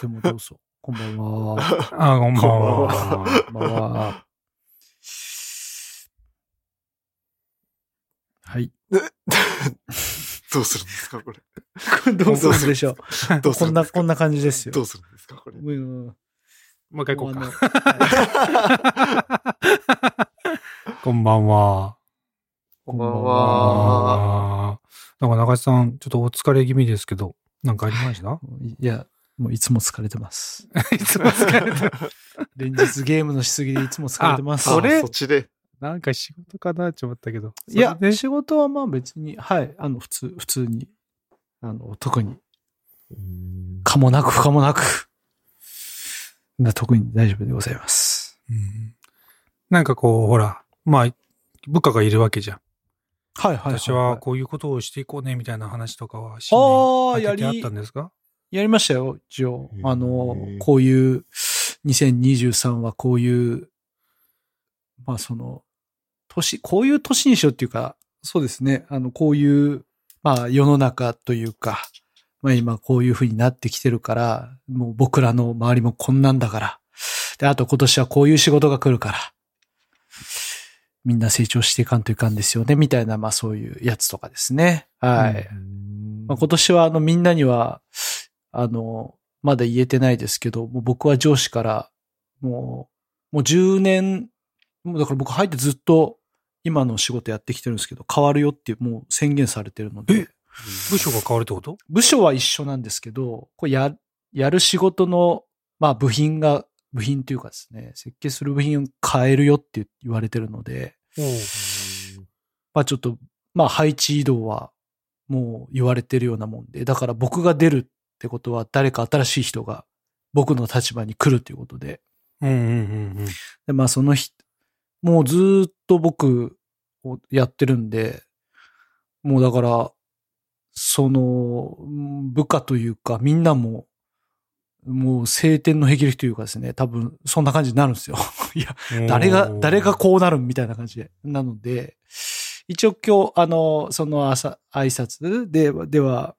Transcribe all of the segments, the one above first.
でもどうぞ。こんばんは。あ、こんばんは。こんばんは。はい。どうするんですか、これ。これどうするんでしょう。どうすこんな、こんな感じですよ。どうするんですか、これ。うんもう一回行こうか。あこんばんは。こんばんは。なんか中地さん、ちょっとお疲れ気味ですけど、なんかありました？のいや、もういつも疲れてます。いつも疲れてる。連日ゲームのしすぎでいつも疲れてます。あそれそっちで。なんか仕事かなって思ったけど。いや仕事はまあ別に、はい、あの、普通、普通に、あの、特に、かもなく不可もなく、な特に大丈夫でございます。うんなんかこう、ほら、まあ、部下がいるわけじゃん。はいはいはい、私はこういうことをしていこうね、みたいな話とかは、あー新年明けてやりあったんですか？やりましたよ、一応。あの、こういう、2023はこういう、まあその、年、こういう年にしようっていうか、そうですね、あの、こういう、まあ世の中というか、まあ今こういう風になってきてるから、もう僕らの周りもこんなんだから、で、あと今年はこういう仕事が来るから、みんな成長していかんといかんですよね、みたいな、まあそういうやつとかですね。はい。まあ、今年はあのみんなには、あの、まだ言えてないですけど、もう僕は上司から、もう、もう10年、もうだから僕入ってずっと今の仕事やってきてるんですけど、変わるよってもう宣言されてるのえで、部署が変わるってこと？部署は一緒なんですけど、これや、やる仕事の、まあ部品が、部品というかですね、設計する部品を変えるよって言われてるので、まあちょっと、まあ配置移動はもう言われてるようなもんで、だから僕が出るってことは誰か新しい人が僕の立場に来るということで、うんうんうんうん。でまあその人、もうずーっと僕をやってるんで、もうだから、その、うん部下というかみんなも、もう晴天の霹靂というかですね、多分そんな感じになるんですよ。いや、誰が、誰がこうなるみたいな感じで。なので、一応今日、あの、その朝、挨拶で、では、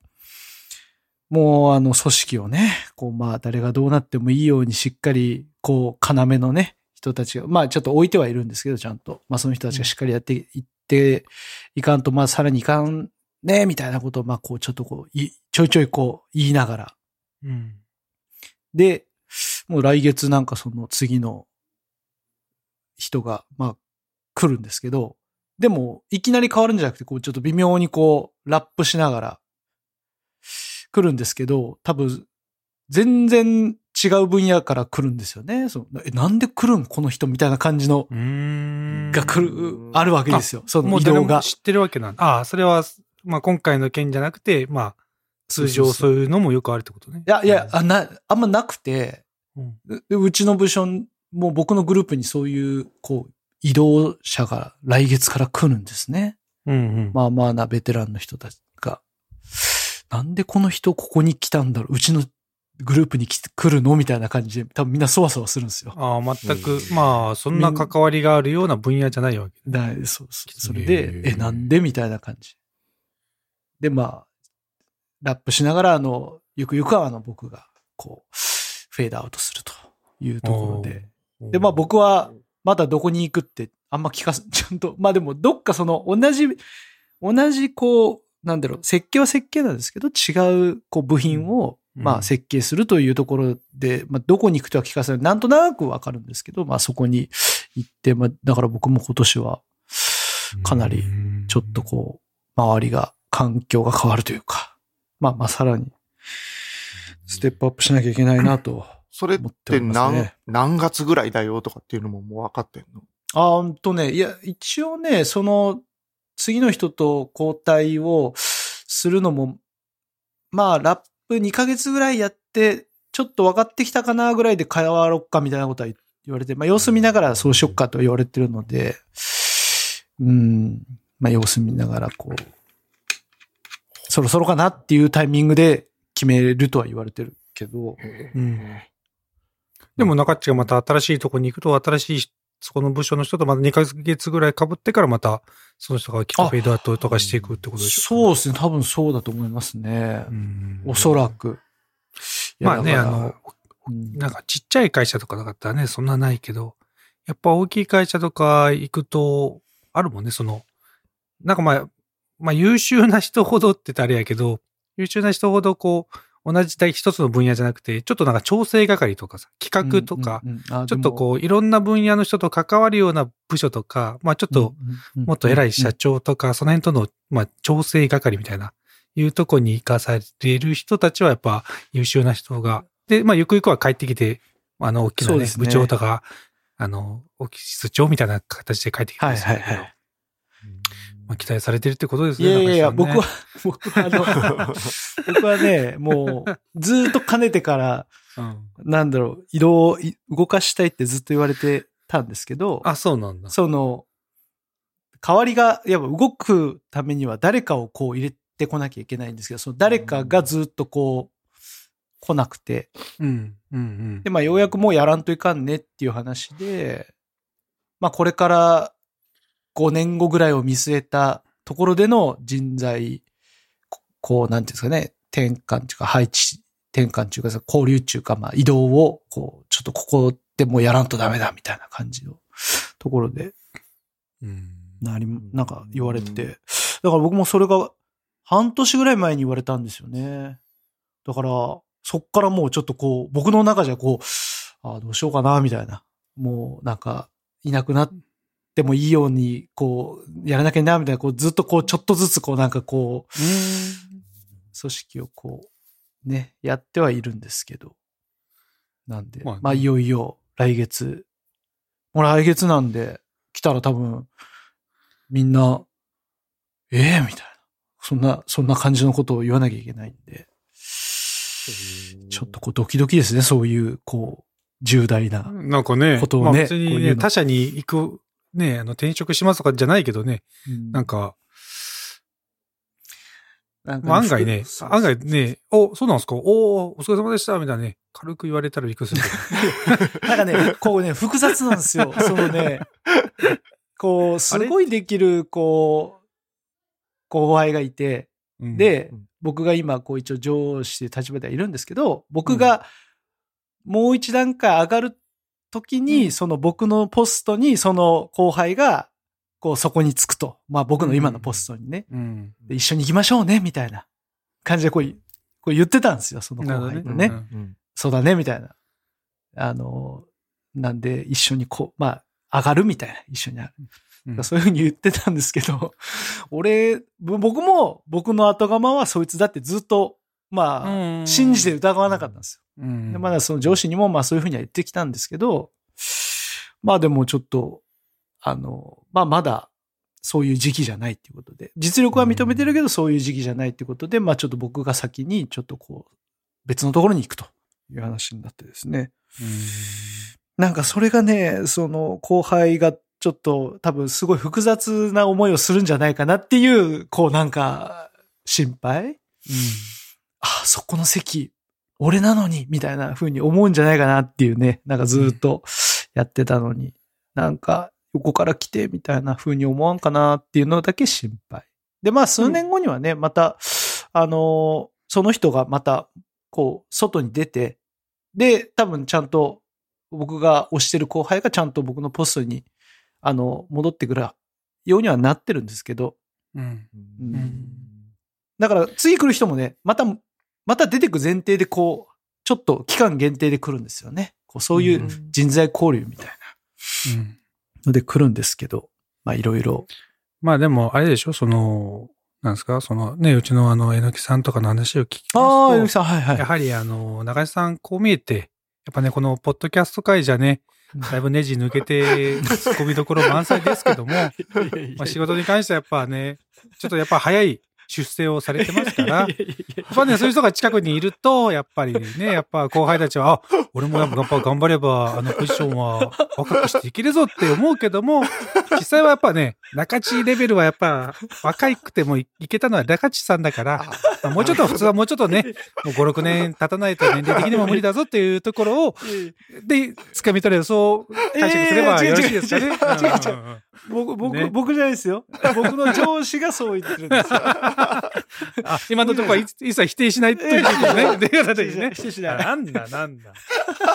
もうあの組織をね、こうまあ誰がどうなってもいいようにしっかり、こう、要のね、人たちが、まあちょっと置いてはいるんですけど、ちゃんと。まあその人たちがしっかりやっていっていかんと、まあさらにいかんね、みたいなことを、まあこうちょっとこう、いちょいちょいこう言いながら、うん。で、もう来月なんかその次の人が、まあ、来るんですけど、でも、いきなり変わるんじゃなくて、こう、ちょっと微妙にこう、ラップしながら、来るんですけど、多分、全然違う分野から来るんですよね。そのえ、なんで来るんこの人みたいな感じの。が来る、あるわけですよ。その移動が。知ってるわけなんだ。ああ、それは、まあ今回の件じゃなくて、まあ、通常そういうのもよくあるってことね。いや、いや、あな、あんまなくて、うんでうちの部署もう僕のグループにそういう、こう、移動者が来月から来るんですね。うんうん。まあまあなベテランの人たちが。なんでこの人ここに来たんだろう？うちのグループに来るの？みたいな感じで、多分みんなそわそわするんですよ。ああ、全く、うんまあ、そんな関わりがあるような分野じゃないわけ。だそうそう。それへで、ーえ、なんで？みたいな感じ。で、まあ、ラップしながら、あの、ゆくゆくはあの僕が、こう、フェードアウトするというところで。で、まあ僕は、まだどこに行くって、あんま聞かす、ちゃんと、まあでも、どっかその、同じ、同じ、こう、なんだろう、設計は設計なんですけど、違う、こう、部品を、うん。まあ、設計するというところで、まあ、どこに行くとは聞かせない。なんとなくわかるんですけど、まあ、そこに行って、まあ、だから僕も今年は、かなり、ちょっとこう、周りが、環境が変わるというか、まあ、まあ、さらに、ステップアップしなきゃいけないなと。それって何、何月ぐらいだよとかっていうのももう分かってんの？あほんとね、いや、一応ね、その、次の人と交代をするのも、まあ、ラップ2ヶ月ぐらいやって、ちょっと分かってきたかなぐらいで変わろっかみたいなことは言われて、まあ、様子見ながらそうしよっかと言われてるので、うん、まあ、様子見ながら、こう、そろそろかなっていうタイミングで決めるとは言われてるけど、うんでも中っちがまた新しいとこに行くと、新しい、そこの部署の人とまた2ヶ月ぐらい被ってからまた、その人がキックフェードアウトとかしていくってことでしょそうですね、多分そうだと思いますね。うんおそらく。まあね、あの、うんなんかちっちゃい会社とかだったらね、そんなないけど、やっぱ大きい会社とか行くと、あるもんね、その、なんかまあ、まあ優秀な人ほどって言ったらあれやけど、優秀な人ほどこう、同じ一つの分野じゃなくて、ちょっとなんか調整係とかさ、企画とか、うんうんうんあちょっとこう、いろんな分野の人と関わるような部署とか、まあちょっと、もっと偉い社長とか、その辺との、まあ、調整係みたいな、いうとこに行かされる人たちはやっぱ優秀な人が、で、まあ、ゆくゆくは帰ってきて、あの、大きなね、ね。部長とか、あの、オフィス長みたいな形で帰ってきてはいますけど、はいはい。まあ、期待されてるってことですね。いやいやいや、僕中は、僕はあの、僕はね、もう、ずーっとかねてから、西さんね、なんだろう、移動、い動かしたいってずっと言われてたんですけどうん。、あ、そうなんだ。その、代わりが、やっぱ動くためには誰かをこう入れてこなきゃいけないんですけど、その誰かがずっとこう、来なくて、うん、うん、うんで、。まあ、ようやくもうやらんといかんねっていう話で、まあ、これから5年後ぐらいを見据えたところでの人材、ここう、なんていうんですかね、転換っていうか、配置、転換っていうかさ、交流っていうか、まあ、移動を、こう、ちょっとここでもうやらんとダメだみたいな感じのところで、うんなり、なんか言われてて、だから僕もそれが半年ぐらい前に言われたんですよね。だから、そっからもうちょっとこう、僕の中じゃこう、ああ、どうしようかな、みたいな。もうなんか、いなくなってもいいように、こう、やらなきゃなみたいな、こう、ずっとこう、ちょっとずつこう、なんかこう、組織をこう、ね、やってはいるんですけど。なんで、まあねまあ、いよいよ来月、もう来月なんで、来たら多分、みんな、ええみたいな。そんな、そんな感じのことを言わなきゃいけないんで、ちょっとこうドキドキですね、そういう、こう、重大な。なんかね、ことをねまあ別にね、こういうの他社に行く、ね、あの、転職しますとかじゃないけどね、うん。なんか、なんかまあ案外ね、案外ね、お、そうなんですか？おお疲れ様でしたみたいなね、軽く言われたらびっくりする。なんかね、こうね、複雑なんですよ。そのね、こう、すごいできる、こう、後輩がいて、うん、でうん、僕が今、こう一応上司で立場ではいるんですけど、僕がもう一段階上がる時に、うんその僕のポストに、その後輩が、こうそこにつくと。まあ僕の今のポストにね。うん。で一緒に行きましょうね、みたいな感じでこう、こう言ってたんですよ、その後輩とね。ねうんそうだね、みたいな。あの、なんで一緒にこう、まあ、上がるみたいな、一緒に上がる。うんそういうふうに言ってたんですけど、俺、ぼ僕も僕の後釜はそいつだってずっと、まあ、うん。信じて疑わなかったんですよ。うん。でまだその上司にもまあそういうふうには言ってきたんですけど、まあでもちょっと、あの、まあまだそういう時期じゃないっていうことで、実力は認めてるけどそういう時期じゃないっていうことで、まあちょっと僕が先にちょっとこう、別のところに行くという話になってですね。なんかそれがね、その後輩がちょっと多分すごい複雑な思いをするんじゃないかなっていう、こうなんか心配あ、そこの席、俺なのに、みたいな風に思うんじゃないかなっていうね、なんかずっとやってたのに、なんか横から来て、みたいな風に思わんかなっていうのだけ心配。で、まあ数年後にはね、また、あの、その人がまた、こう、外に出て、で、多分ちゃんと僕が推してる後輩がちゃんと僕のポストに、あの、戻ってくるようにはなってるんですけど、うん。うん。ん。だから次来る人もね、また、また出てく前提でこう、ちょっと期間限定で来るんですよね。こうそういう人材交流みたいな。うん。ので来るんですけど、まあいろいろ。まあでも、あれでしょ？その、なんですか？そのね、うちのあの、えのきさんとかの話を聞きああ、ゆますと、きさん、はいはい。やはりあの、中井さん、こう見えて、やっぱね、このポッドキャスト会じゃね、だいぶネジ抜けて、突っ込みどころ満載ですけども、まあ仕事に関してはやっぱね、ちょっとやっぱ早い出世をされてますから、やっぱね、そういう人が近くにいると、やっぱりね、やっぱ後輩たちは、あ、俺もやっぱ頑張れば、あのポジションは若くしていけるぞって思うけども、実際はやっぱね、中地レベルはやっぱ若くてもいけたのは中地さんだから、まあもうちょっと普通はもうちょっとね、もう5、6年経たないと年齢的にも無理だぞっていうところを、で、掴み取れる、そう解釈すればよろしいですかね。僕、僕、ね僕じゃないですよ。僕の上司がそう言ってるんですよ。あ、今のところは一一切否定しないということね。出方でね。否定しないなんだ、なんだ。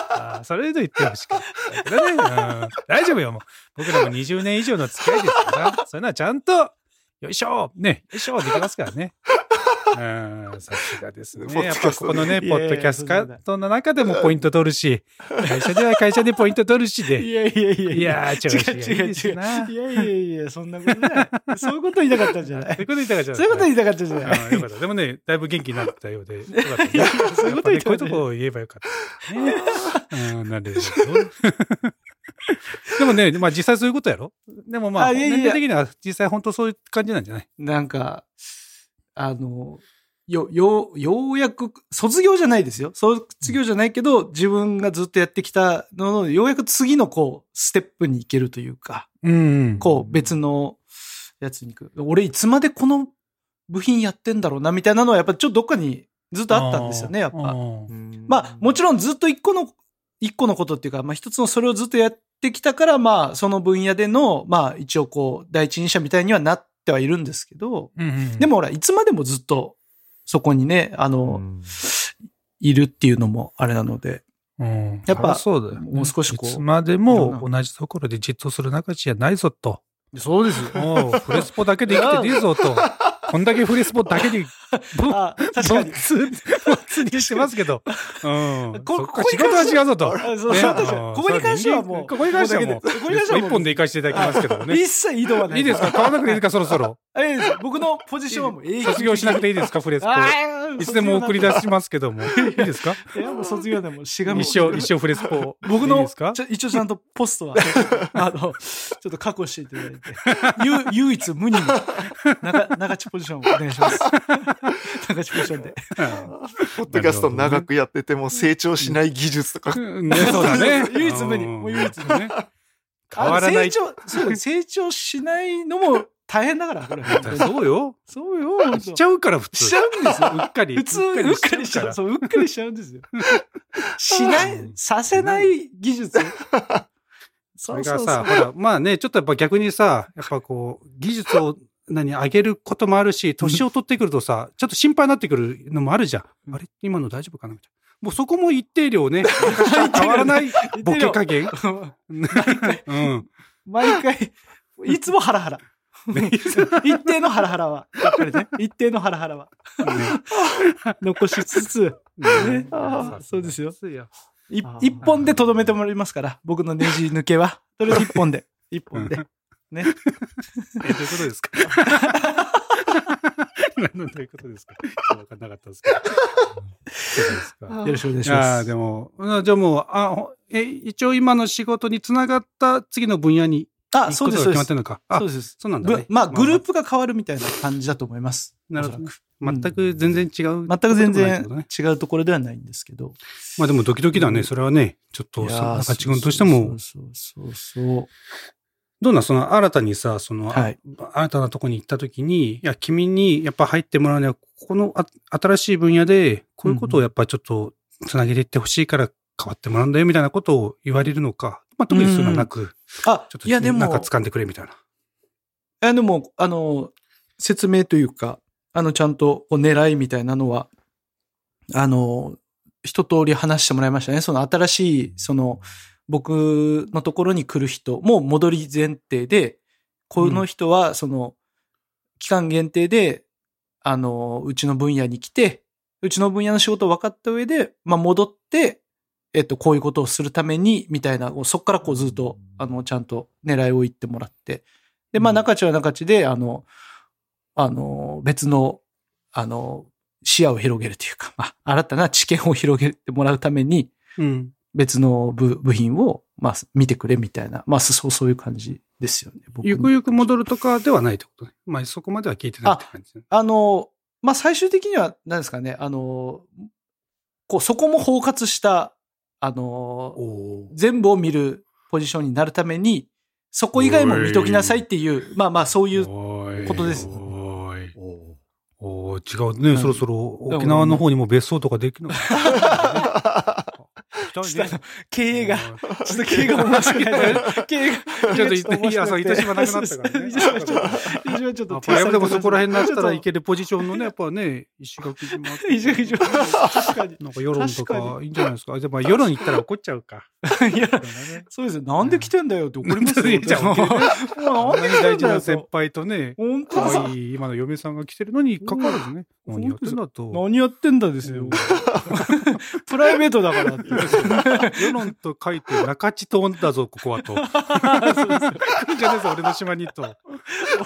あーそれで言ってほしかったけどね。うん大丈夫よ、もう。僕らも20年以上の付き合いですから、そういうのはちゃんと、よいしょね、よいしょできますからね。うん、さすがですね。やっぱここのね、ポッドキャストの中でもポイント取るし、会社では会社でポイント取るしいで。やいやいやいやー、違う違う。いいです違う違う違う。ないやいやいや、そんなことない。そういうこと言いたかったんじゃないそういうこと言いたかった。そういうこと言いたかったんじゃないうんよかった。でもね、だいぶ元気になったようで、そういうこと言いたかったこういうとこを言えばよかった。ね。うん、なるほど。でもね、まあ実際そういうことやろ？でもまあ、年齢的には実際本当そういう感じなんじゃない？なんか、あの、よ、よ、ようやく、卒業じゃないですよ。卒業じゃないけど、自分がずっとやってきたのの、ようやく次のこう、ステップに行けるというか、うんこう、別のやつに行く。俺いつまでこの部品やってんだろうな、みたいなのはやっぱちょっとどっかにずっとあったんですよね、やっぱ。まあ、もちろんずっと一個の、一個のことっていうか、まあ一つのそれをずっとやってきたから、まあその分野での、まあ一応こう、第一人者みたいにはなってはいるんですけど、うんうんでもほら、いつまでもずっとそこにね、あの、うん。いるっていうのもあれなので、うん。やっぱそうだよね。もう少しこう。いつまでも同じところでじっとする仲じゃないぞと。そうですよ。もうフレスポだけで生きてねえぞと。こんだけフレスポだけで、あ、確かに。通 にしてますけど。うん。ここ仕事は違うぞと。あそうここに関してはもうここに関してはもう、ここに関してはもう一本で行かせていただきますけどもね。一切移動はない。いいですか？買わなくていいですか？そろそろ。え僕のポジションはもう永遠卒業しなくていいですか？フレスポ。いつでも送り出しますけども。いいですか？いや、もう卒業でもうしがみ一生、一生フレスポ。僕の一応ちゃんとポストは、あの、ちょっと確保していただいて、ゆ唯一無二の長、長地ポジションをお願いします。長地ポジションで。ポッドキャスト長くやってても成長しない技術とか。うんね、そうだね。唯一無二んもう唯一無ね。変わらない。あ成長、そう、成長しないのも大変だから、これ。そうよ。そうよ。しちゃうから普通。しちゃうんですよ。うっかり。普通、うっかりしちゃう。そう、うっかりしちゃうんですよ。しない、させない技術。それがさ、ほら、まあね、ちょっとやっぱ逆にさ、やっぱこう、技術を何、上げることもあるし、年を取ってくるとさ、ちょっと心配になってくるのもあるじゃん。うん。あれ？今の大丈夫かな？みたいな。もうそこも一定量ね、変わらないボケ加減。うん。毎回、いつもハラハラ。一定のハラハラは、やっぱりね、一定のハラハラは、残しつつ、ね。そうですよ。一本でとどめてもらいますから、僕のネジ抜けは。とりあえず一本で。一本で。ね。え、どういうことですか？何のどういうことですか？分かんなかったですけど。そうですか？よろしくお願いします。ーでも、うんじゃあもう、あ、ほえ、一応今の仕事につながった次の分野にあ、行そうです。決まってるのか？あそう、です。そうなんだねぶ。まあ、グループが変わるみたいな感じだと思います。なるほど全く全然違う。全く全ことないってこと然ね違うところではないんですけど。まあでもドキドキだね。うんそれはね、ちょっと、いやー中地君としても、そうそうそうそう。どうなんその新たにさ、その、はいあ新たなとこに行った時に、いや、君にやっぱ入ってもらうには、ここのあ新しい分野で、こういうことをやっぱちょっとつなげていってほしいから変わってもらうんだよみたいなことを言われるのか、まあ特にそういうのはなく、あちょっ、といやでも、なんか掴んでくれみたいな。いやでも、あの、説明というか、あの、ちゃんとこう狙いみたいなのは、あの、一通り話してもらいましたね。その新しい、その、僕のところに来る人も戻り前提で、この人は、その、期間限定で、あの、うちの分野に来て、うちの分野の仕事を分かった上で、まあ、戻って、えっと、こういうことをするために、みたいな、そこからこうずっと、あの、ちゃんと狙いを言ってもらって。で、まあ、中地は中地で、あの、あの、別の、あの、視野を広げるというか、まあ、新たな知見を広げてもらうために、うん。別の部部品を、まあ、見てくれみたいな、まあ、そう、そういう感じですよね。僕ゆくゆく戻るとかではないってことね。まあそこまでは聞いてないって感じですね。あの、まあ、最終的には、何ですかね、あの、こう、そこも包括した、あの、お全部を見るポジションになるために、そこ以外も見ときなさいっていう、まあまあそういう、おことです。お違う。ね、うんそろそろ沖縄の方にも別荘とかできるのか な行きたいね。経営が、うんちょっと経営が面白い。経営が。ちょっと糸いやそう糸島なくなったからね 糸島ちょっと、糸島ちょっとでもそこら辺になったらいいけるポジションのね、やっぱね、石垣島。石垣島確かに。なんか世論と確かかいいんじゃないですか。でも世論行ったら怒っちゃうか。いや、そうですよ。なんで来てんだよって怒りますよ。じゃあもう大事な先と。輩とね、可さ、愛い今の嫁さんが来てるのに関わらずね、うん何やってんだと。何やってんだですよ。プライベートだからって。世論と書いて中地島だぞ、ここはと。来るんじゃねえぞ、俺の島にと。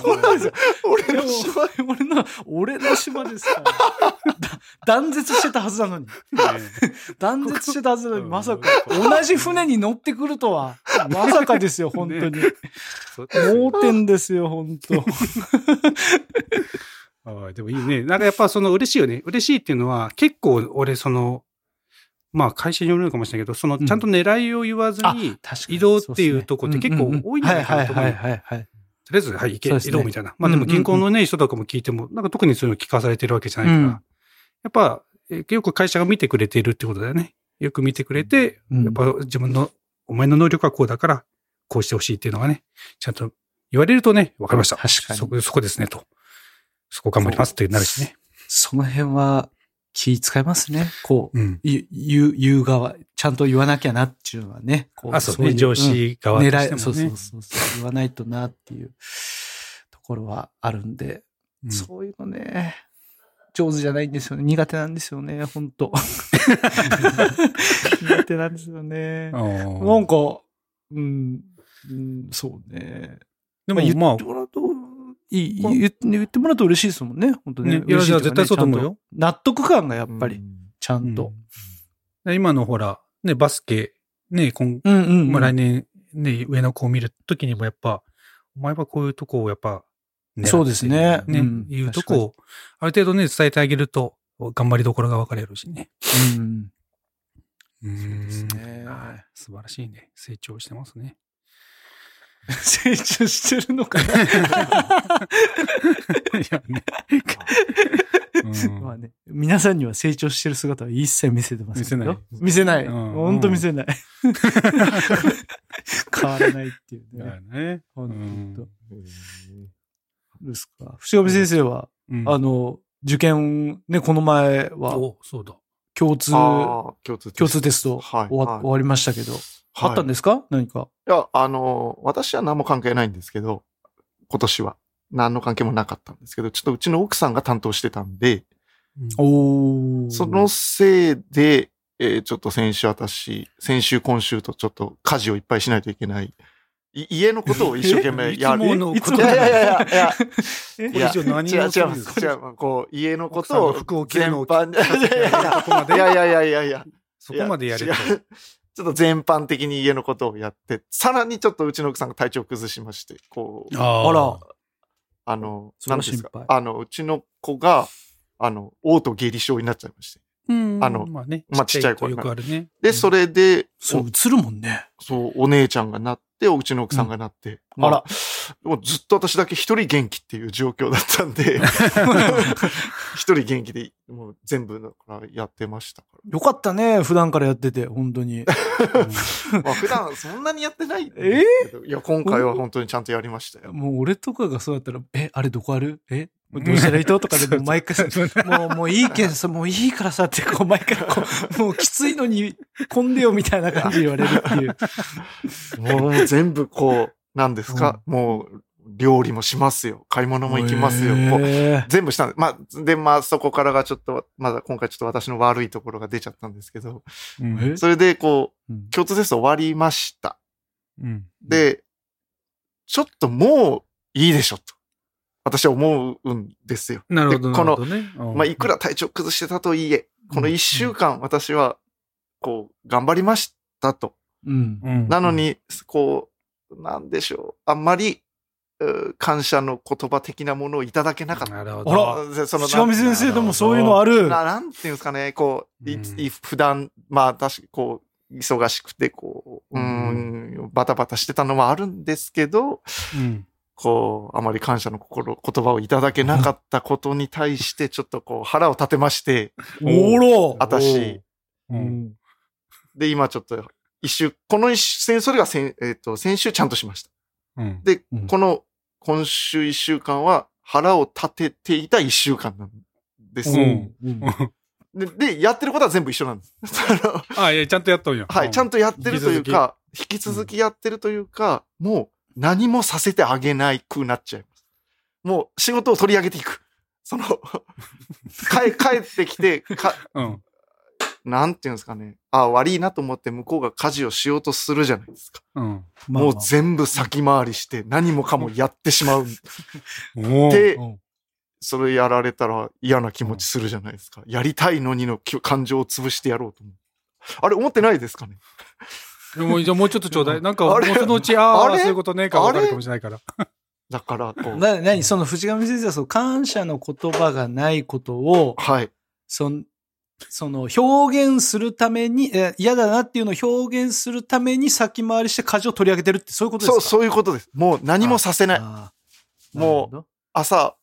本当ですよ。俺でもの島俺の、俺の島ですから。だ断絶してたはずなのに。断絶してたはずなのに、まさか、同じ船に乗ってくるとは。まさかですよ、本当に。盲点ですよ、本当。ああでもいいね。なんかやっぱその嬉しいよね。嬉しいっていうのは結構俺その、まあ会社によるのかもしれないけど、そのうんちゃんと狙いを言わずに、確移動っていうとこって結構多いんじゃないかなと思うはいはいはい。とりあえず、はい、行け、移動みたいな。まあでも銀行のね、人とかも聞いても、なんか特にそういうの聞かされてるわけじゃないから、うんやっぱ、えよく会社が見てくれているってことだよね。よく見てくれて、うんやっぱ自分の、お前の能力はこうだから、こうしてほしいっていうのがね、ちゃんと言われるとね、わかりました。確かにそこ、そこですね、と。そこ頑張りますってなるしね。その辺は気使いますね。こう、うん。言う、言う側、ちゃんと言わなきゃなっていうのはね。こあ、そうね、い上司側うんとしてもね。狙い、そうそうそうそう。言わないとなっていうところはあるんで、うんそういうのね、上手じゃないんですよね。苦手なんですよね、本当 苦手なんですよね。なんか、うん、うん、そうね。でも、まあいい、言ってもらうと嬉しいですもんね、本当ね。ねいや嬉しとかいや絶対そうと思うよ納得感がやっぱり、うんちゃんと。うん今のほら、ね、バスケ、ね、今うんうん、うん。まあ来年、ね、上の子を見るときにもやっぱ、お前はこういうとこをやっぱ、狙ってそうですねね、うんいうとこを、ある程度ね、伝えてあげると、頑張りどころが分かれるしね。うん。うんですねはい素晴らしいね。成長してますね。成長してるのかないやね。うんまあね、皆さんには成長してる姿は一切見せてませんよ。見見せない。うんほんと見せない。変わらないっていうね。ね。ほんうんと。ですか。伏上先生は、うんあの、受験、ね、この前は。共通、共通テスト。終わりましたけど、あったんですか？何か？いや、あの、私は何も関係ないんですけど、今年は。何の関係もなかったんですけど、ちょっとうちの奥さんが担当してたんで、おーそのせいで、えーちょっと先週私、先週今週とちょっと家事をいっぱいしないといけない。い家のことを一生懸命やる。いつものいやいやいやいやいや。えこう家のことをの服を着る全のを般、いやいやいやそこまでいやいやいやいやいや。そこまでやれとい。や違うちょっと全般的に家のことをやって、さらにちょっとうちの奥さんが体調を崩しまして、こう、ああら、あの、それなんていうんですかあの、うちの子が、あの、嘔吐下痢症になっちゃいまして。うん。あのまあね、まあちっちゃいとよくあるね。で、それで、そう、映るもんね。そう、お姉ちゃんがなって、うちの奥さんがなって。まあら、もうずっと私だけ一人元気っていう状況だったんで、一人元気で、もう全部だからやってましたかよかったね、普段からやってて、本当に。ら。まあ普段そんなにやってないんですけど。いや、今回は本当にちゃんとやりましたよ。もう俺とかがそうだったら、え、あれどこある？え？どうしたらいいと？とかでもう 毎回さ、もう、もういいけんさ、もういいからさって、こう毎回こう、もうきついのに混んでよみたいな感じで言われるっていう。もう全部こう、なんですか、もう、料理もしますよ。買い物も行きますよ。こう全部したんです。まあ、で、まあ、そこからがちょっと、まだ今回ちょっと私の悪いところが出ちゃったんですけど、それで、こう、うん共通テスト終わりました。うんで、ちょっともういいでしょ、と。私は思うんですよ。なるほど、でこのまあ、いくら体調崩してたといえ、この一週間私は、こう、頑張りましたと。うん。うんなの、に、こう、なんでしょう。あんまり、感謝の言葉的なものをいただけなかった。なるほあど。その塩見先生でもそういうのある。ななんていうんですかね、こう、いうん。い普段、まあ、確かこう、忙しくて、こう、うーん、バタバタしてたのはあるんですけど、うん。こう、あまり感謝の心、言葉をいただけなかったことに対して、ちょっとこう、腹を立てまして、おろ私、ううんん。で、今ちょっと、一週、この一週、それが先、えっ、と、先週ちゃんとしました。うん。で、うんこの、今週一週間は腹を立てていた一週間なんです。うんうんでで、やってることは全部一緒なんです。あ のあ、いや、ちゃんとやっとんよ。はい、ちゃんと。とやってるというか、引き続きやってるというか、もう何もさせてあげないくなっちゃいます。もう仕事を取り上げていく。その、帰帰ってきて、か、うん。なんていうんですかね。あ悪いなと思って向こうが家事をしようとするじゃないですか。うん。まあもう全部先回りして何もかもやってしまう。でう、んそれやられたら嫌な気持ちするじゃないですか。やりたいのにのき感情を潰してやろうと思う。あれ思ってないですかね？でもじゃあもうちょっとちょうだい。なんか、もあれうそのうち、ああ、そういうことねえか分かるかもしれないから。だから、こう。な、なに、その藤上先生はその感謝の言葉がないことを、はい。その、その表現するために、え嫌だなっていうのを表現するために先回りして舵を取り上げてるってそういうことですか？そう、そういうことです。もう何もさせない。もう朝、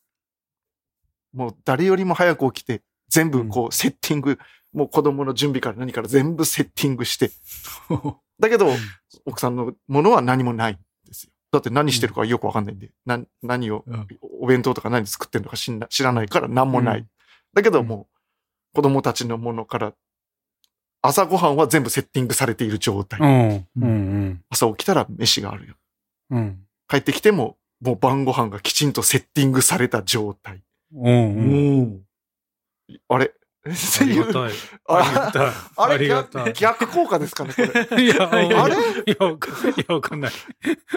もう誰よりも早く起きて、全部こうセッティング、もう子供の準備から何から全部セッティングして。だけど、奥さんのものは何もないんですよ。だって何してるかよくわかんないんで、な何を、うんお弁当とか何作ってるのか知んな知らないから何もない。うんだけどもう、子供たちのものから、朝ごはんは全部セッティングされている状態。うん。うん。朝起きたら飯があるよ。うん。帰ってきても、もう晩ご飯がきちんとセッティングされた状態。うん。うん。うんあれ？ありがたい。ありがたい。あれ逆。逆効果ですかね、これ。いや、あれ？いや、わかんない。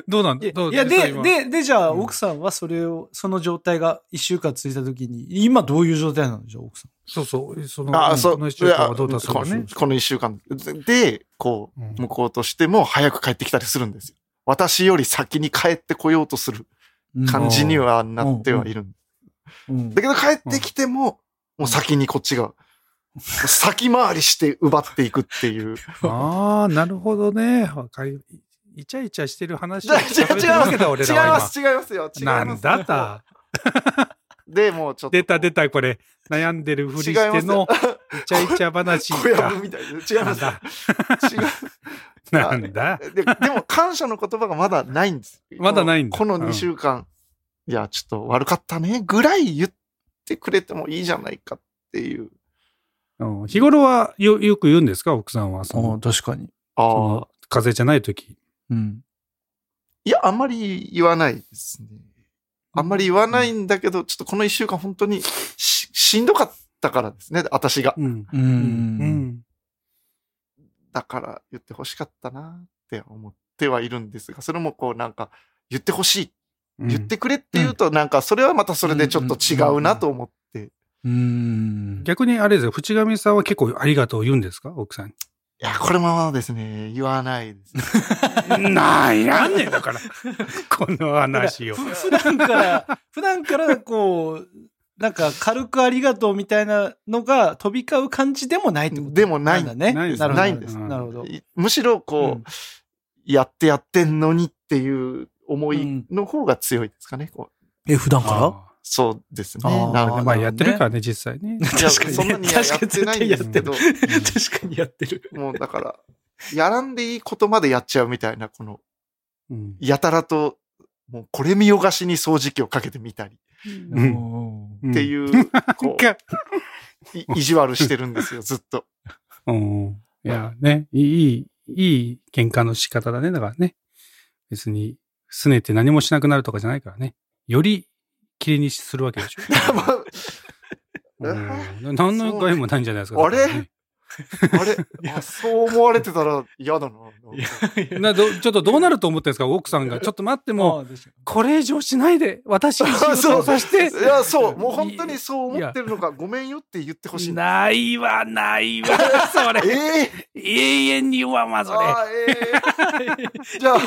どうなんだどういや、で、で、で、じゃあ、うん奥さんはそれを、その状態が一週間続いたときに、今どういう状態なの？じゃあ、奥さん。そうそう、その、あ、そう。この一週間はどうだったかね。この一週間。で、こう、うん向こうとしても早く帰ってきたりするんですよ。私より先に帰ってこようとする感じにはなってはいる。うんだけど帰ってきても、もう先にこっちが、先回りして奪っていくっていう。ああ、なるほどね。わかり、イチャイチャしてる話てるわけだ、違い俺らは今。ます、違いますよ。違います。なんだった。で、もうちょっと。出た出た、これ。悩んでるふりしての、イチャイチャ話小か籔。みたいな。違います。なんだ。違う。なんだ。ででも感謝の言葉がまだないんです。まだないんだこの2週間、いや、ちょっと悪かったね、ぐらい言ってくれてもいいじゃないかっていう。うん日頃はよ、よく言うんですか？奥さんは。そあの、確かに。ああ。風邪じゃない時。うん。いや、あんまり言わないですね。あんまり言わないんだけど、ちょっとこの1週間本当にししんどかったからですね、私が。うん。う。うんん。だから言ってほしかったなって思ってはいるんですが、それもこうなんか言ってほしい、言ってくれって言うとなんかそれはまたそれでちょっと違うなと思って。うん。逆にあれですよ、淵上さんは結構ありがとう言うんですか？奥さんに。いや、これもですね、言わないですね。なんやねんだから。この話を。普段から、普段からこう、なんか軽くありがとうみたいなのが飛び交う感じでもないってこと？でもないんだね。ないですないんですなるほど。いむしろこう、うんやってやってんのにっていう思いの方が強いですかね。こうえ、普段から？あそうですね。あまあやってるからね、実際ね。確かにねそんなにはやってないんですけど、確かにやってる。もうだから、やらんでいいことまでやっちゃうみたいな、この、うんやたらと、もうこれ見よがしに掃除機をかけてみたりうんっていう、こかう、い意地悪してるんですよ、ずっと。うん。いや、ね、いい、いい喧嘩の仕方だね。だからね。別に、拗ねて何もしなくなるとかじゃないからね。より、綺麗にするわけでしょ。まあうん何の害もないんじゃないですか。あれ？あれ？あ そう思われてたら嫌だな。などちょっとどうなると思ってるんですか奥さんが。ちょっと待ってもう、これ以上しないで、私に仕事を させて。いや、そう、もう本当にそう思ってるのか、ごめんよって言ってほしい。ないわ、ないわ、それ。ええ？永遠に言わんわ、それ。あええじゃあ、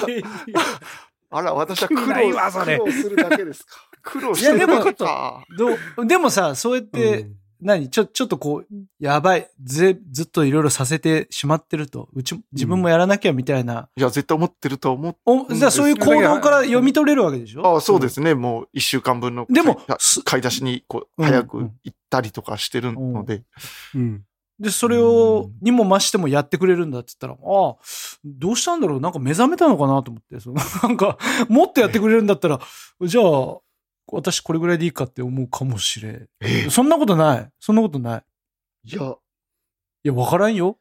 あら、私は苦労ないわそれ苦労するだけですか。苦労してるだけか。どうでもさ、そうやって、何ちょ、ちょっとこう、やばい、ず、ずっといろいろさせてしまってると。うち、自分もやらなきゃみたいな。いや、絶対思ってると思っお、じゃあそういう行動から読み取れるわけでしょ？あそうですね。もう一週間分のでも買い出しにこううん早く行ったりとかしてるので。うん。で、それを、にも増してもやってくれるんだって言ったら、ああ、どうしたんだろう？なんか目覚めたのかなと思って、その、なんか、もっとやってくれるんだったら、じゃあ、私これぐらいでいいかって思うかもしれん。えそんなことない。そんなことない。いや、いや、わからんよ。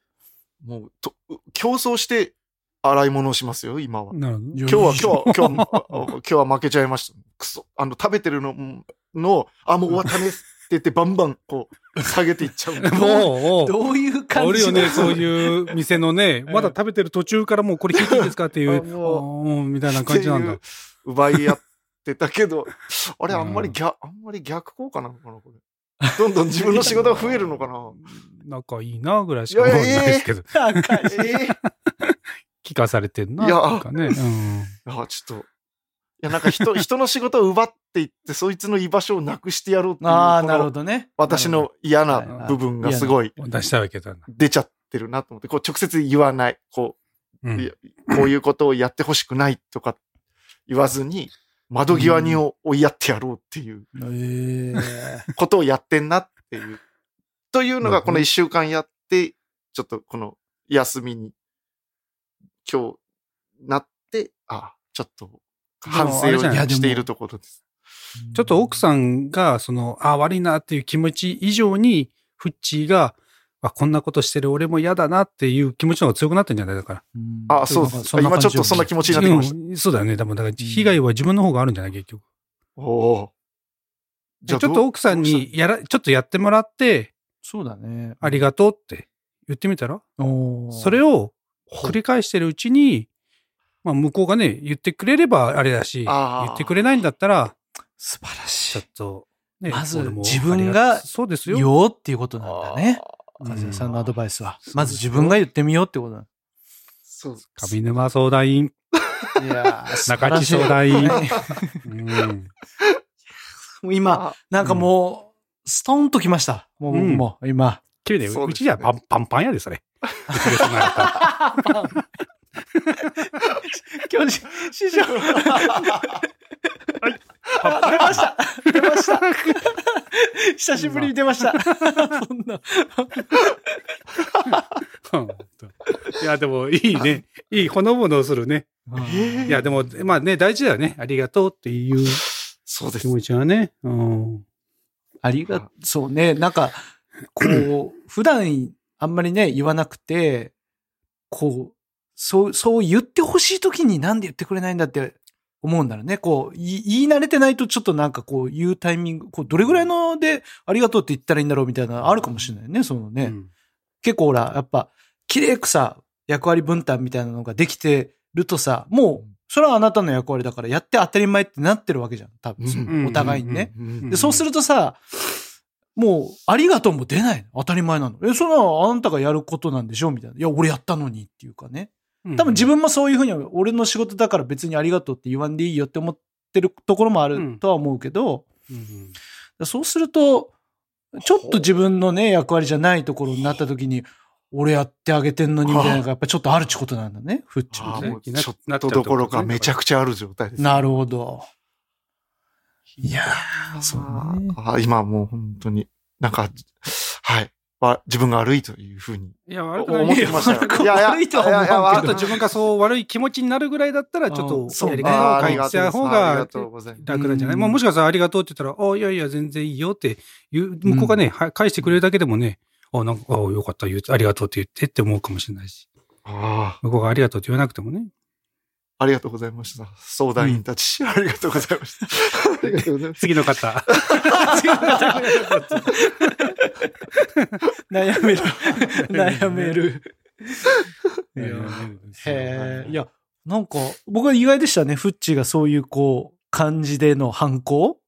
もう、と、競争して洗い物をしますよ、今は。なるほど。今今日は、今日は、今日は、あ今日は負けちゃいました。くそ。あの、食べてるの、の、あ、もう終わったね言って、バンバン、こう、下げていっちゃう。もう、どういう感じおるよね、そういう店のね、え まだ食べてる途中からもうこれ引いていいですかっていう、あもあーみたいな感じなんだ。奪い合ってたけど、あれ、うんあんまり逆、あんまり逆効果なのかな、これ。どんどん自分の仕事が増えるのかな。仲いいな、ぐらいしか思わないですけど。なんかええ聞かされてんな、いやなんかね。うんあ、ちょっと。いや、なんか人、人の仕事を奪っていって、そいつの居場所をなくしてやろうっていう、ああ、なるほどね。私の嫌はいな部分がすごい出したわけだな。出ちゃってるなと思って、こう直接言わない。こう、うんこういうことをやってほしくないとか言わずに、窓際にを追いやってやろうっていうええことをやってんなっていう。というのがこの一週間やって、ちょっとこの休みに今日なって、あちょっと反省をしているところです。ちょっと奥さんが、その、あ、悪いなっていう気持ち以上に、フッチーが、あ、こんなことしてる俺も嫌だなっていう気持ちの方が強くなってんじゃないだから。うんあ、そうです。今ちょっとそんな気持ちになってきました。うんそうだよね。でも、だから、被害は自分の方があるんじゃない結局。おおー。ちょっと奥さんに、やら、ちょっとやってもらって、そうだね。ありがとうって言ってみたら？おーそれを繰り返してるうちに、まあ、向こうがね、言ってくれればあれだし、言ってくれないんだったら、素晴らしちょっと、ね、まず自分がそうですい。よ。よーっていうことなんだね。和也さんのアドバイスは。うんまず自分が言ってみようってことだ。そう上沼相談員、いやー 中地相談員。はいうん今、あなんかもう、ストンときました。もう僕も、今。綺麗で、そうですねうちじゃパンパンパンやで、それ。うちでそんなやったら今日、師匠。あ出ました出ました久しぶりに出ました。そんな。いや、でも、いいね。いい、ほのぼのするね。いや、でも、まあね、大事だよね。ありがとうっていうそうです。持ちはね。うん。ありが、そうね、なんか、こう、普段あんまりね、言わなくて、こう、そう、そう言ってほしい時になんで言ってくれないんだって思うんだろうね。こう、言い慣れてないとちょっとなんかこう言うタイミング、こう、どれぐらいのでありがとうって言ったらいいんだろうみたいなのあるかもしれないね、そのね。うん結構ほら、やっぱ、綺麗くさ、役割分担みたいなのができてるとさ、もう、それはあなたの役割だからやって当たり前ってなってるわけじゃん。多分、うんお互いにね。うんで、そうするとさ、もう、ありがとうも出ないの。当たり前なの。え、そんなのあなたがやることなんでしょみたいな。いや、俺やったのにっていうかね。多分自分もそういうふうに、俺の仕事だから別にありがとうって言わんでいいよって思ってるところもあるとは思うけど、うんそうすると、ちょっと自分のね、役割じゃないところになった時に、俺やってあげてんのにみたいなのがやっぱちょっとあるってことなんだね。フッチもね。ちょっとどころかめちゃくちゃある状態です。なるほど。いやー、そうね。あー今もう本当に、なんか、はい。わ自分が悪いというふうにいや、悪くない。思ってましたよ。いや悪いとは思わんけど。いやいやちょっと自分がそう悪い気持ちになるぐらいだったら、ちょっとやり方を変えた方が。楽なんじゃない、うん。まあ、もしかしたらありがとうって言ったら、あいやいや、全然いいよっていう、向こうがね、は返してくれるだけでもね、あなんか、あよかった、言うありがとうって言ってって思うかもしれないし、あ向こうがありがとうって言わなくてもね。あ、ありがとうございました。相談員たち、ありがとうございました。ありがとうございます。次の方。悩める。悩める。いやへえ。いや、や、なんか、僕は意外でしたね。フッチーがそういう、こう、感じでの反抗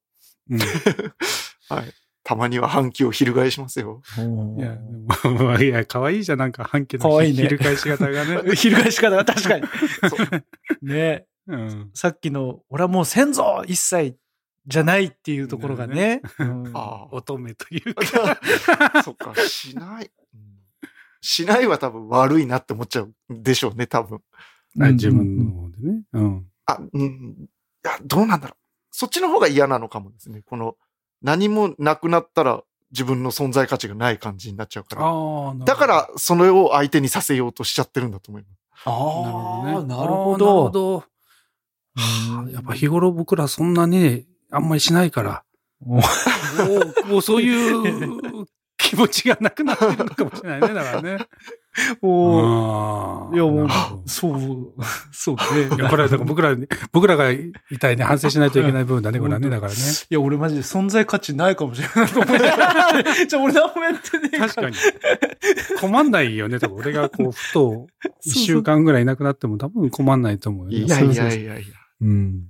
うん、い はい。たまには反旗を翻しますよ。や、でも いや、可愛いじゃん、なんか、半径の翻し方がね。翻し方が確かに。そう ね。うん。さっきの、俺はもう先祖一切じゃないっていうところがね。うんあ乙女というか。あ。そっか、しない。うんしないは多分悪いなって思っちゃうんでしょうね、多分。あ自分の方でね。うん。あ、うん。いや、どうなんだろう。そっちの方が嫌なのかもですね。この、何もなくなったら自分の存在価値がない感じになっちゃうから。ああ、だから、それを相手にさせようとしちゃってるんだと思います。ああ、なるほほどね。なるほど。やっぱ日頃僕らそんなにね、あんまりしないから、おもう、もうそういう気持ちがなくなってるのかもしれないね、だからね。おいやもうそう、そういや、ね。これは僕らに、僕らが痛いね、反省しないといけない部分だね、これはね、だからね。いや、俺マジで存在価値ないかもしれないと思。じゃあ俺何もやってねえ。確かに。困んないよね、多分俺がこう、ふと、一週間ぐらいいなくなっても多分困んないと思うよね。いやいやいやいや。うん。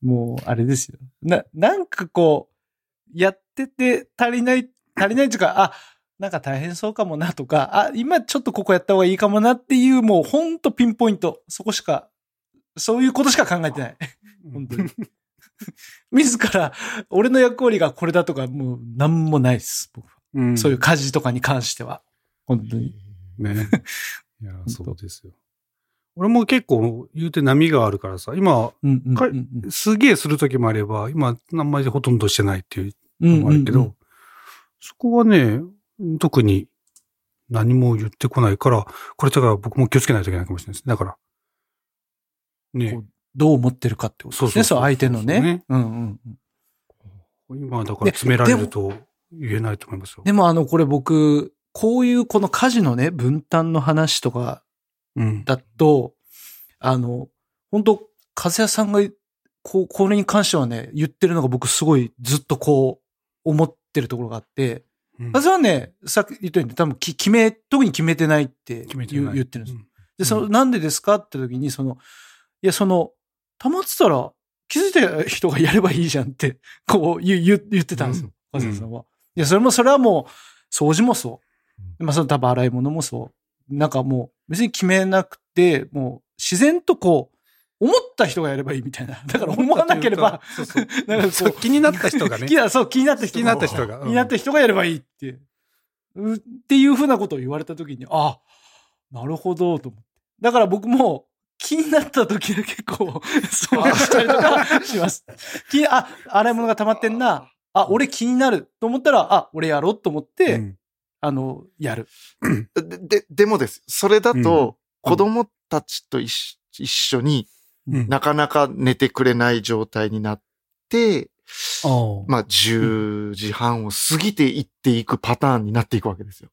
もう、あれですよ。な、なんかこう、やってて足りない、足りないっていうか、あ、なんか大変そうかもなとか、あ、今ちょっとここやった方がいいかもなっていう、もうほんとピンポイント。そこしか、そういうことしか考えてない。本当に。自ら、俺の役割がこれだとか、もう何もないです。僕はうんそういう家事とかに関しては。本当に。ね。いや、そうですよ。俺も結構言うて波があるからさ、今、うんうんかうんうんすげえするときもあれば、今、あんまりほとんどしてないっていううんのもあるけど、うんうんそこはね、特に何も言ってこないから、これだから僕も気をつけないといけないかもしれないです。だから、ねこ、どう思ってるかってことですね。そう、相手のねね。うんうんうん。今だから詰められると言えないと思いますよ。でもあの、これ僕、こういうこの家事のね、分担の話とかうん。だと、あの、本当和也さんが、こう、これに関してはね、言ってるのが僕すごいずっとこう、思ってるところがあって、うん和也はね、さっき言ったように多分き決め、特に決めてないって言言ってるんです。うんで、その、なんでですかって時に、その、いや、その、溜まってたら、気づいた人がやればいいじゃんって、こう言う、言う言ってたんですよ、和也さんは。いや、それも、それはもう、掃除もそう。まあ、その多分洗い物もそう。なんかもう、別に決めなくて、もう、自然とこう、思った人がやればいいみたいな。だから思わなければ、そうそう。なんかこそうう、気になった人がね そう、気になった人気になった人が。気になった人がやればいいって。うっていうふうなことを言われたときに、あ、なるほど、と思って。だから僕も気になった時だけこう、そうしたりとかします。気あ、洗い物が溜まってんな。あ、俺気になると思ったら、あ、俺やろうと思って、うんあの、やる。で、で、でもです。それだうんと、子供たちと一緒一緒にうんなかなか寝てくれない状態になって、あまあ、10時半を過ぎていっていくパターンになっていくわけですよ。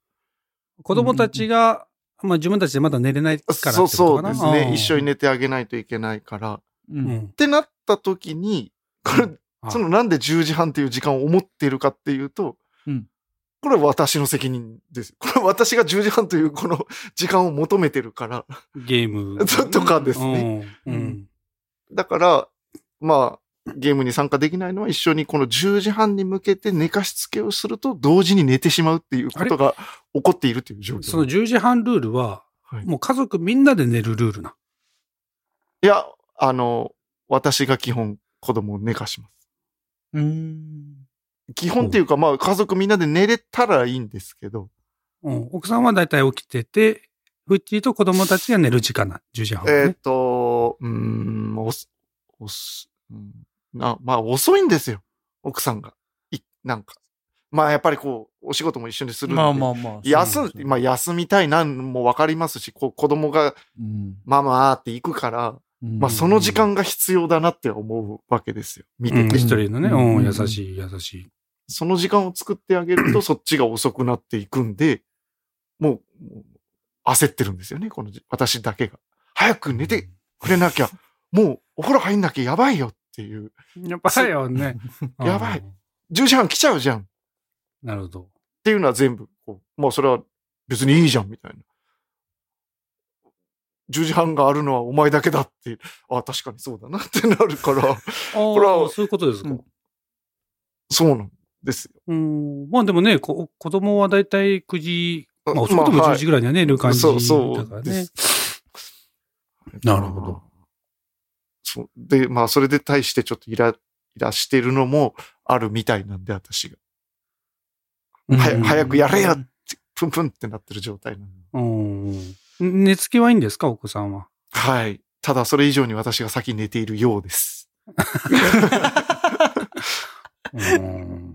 子供たちが、まあ自分たちでまだ寝れないからってそうことかな？そうですね。一緒にね。寝てあげないといけないから。っう。うんん。てなった時に、これ、あそのなんで10時半っていう時間を思っているかっていうと、うんこれは私の責任です。これは私が10時半というこの 時間を求めてるから。ゲーム。ととかですねうん。うん。だから、まあ、ゲームに参加できないのは一緒にこの10時半に向けて寝かしつけをすると同時に寝てしまうっていうことが起こっているという状況。その10時半ルールは、はいもう家族みんなで寝るルールな。いや、あの、私が基本子供を寝かします。うん。基本っていうか、まあ家族みんなで寝れたらいいんですけど、うん。奥さんはだいたい起きてて、フッチーと子供たちが寝る時間な。10時半はね。えっ、と、うーん、おす、おす、うん、な、まあ遅いんですよ。奥さんが。い、なんか。まあやっぱりこう、お仕事も一緒にするんで。まあまあまあ。休まあ休みたいなんもわかりますし、こう子供がうんママーって行くから、うんまあその時間が必要だなって思うわけですよ。見てうんて。一人のね、うんうん、優しい、優しい。その時間を作ってあげると そっちが遅くなっていくんで、もう、焦ってるんですよね、このじ私だけが。早く寝てくれなきゃ、もうお風呂入んなきゃやばいよっていう。やっぱりよね。やばいうん。10時半来ちゃうじゃんっなるほど。ていうのは全部、こうもうそれは別にいいじゃんみたいな。10時半があるのはお前だけだって、あ、確かにそうだなってなるから、ああ、これはそういうことですか。うんそうなんですよ。うん。まあでもね、こ子供はだいたい9時、まあ遅くても10まあはい時ぐらいにはね、寝る感じだそう、そうからね。です。なるほど。そう。で、まあ、それで対してちょっとイラ、イラしてるのもあるみたいなんで、私が。はうん早くやれよって、プンプンってなってる状態なんで。うん。寝つきはいいんですか、お子さんは。はい。ただ、それ以上に私が先寝ているようです。うん。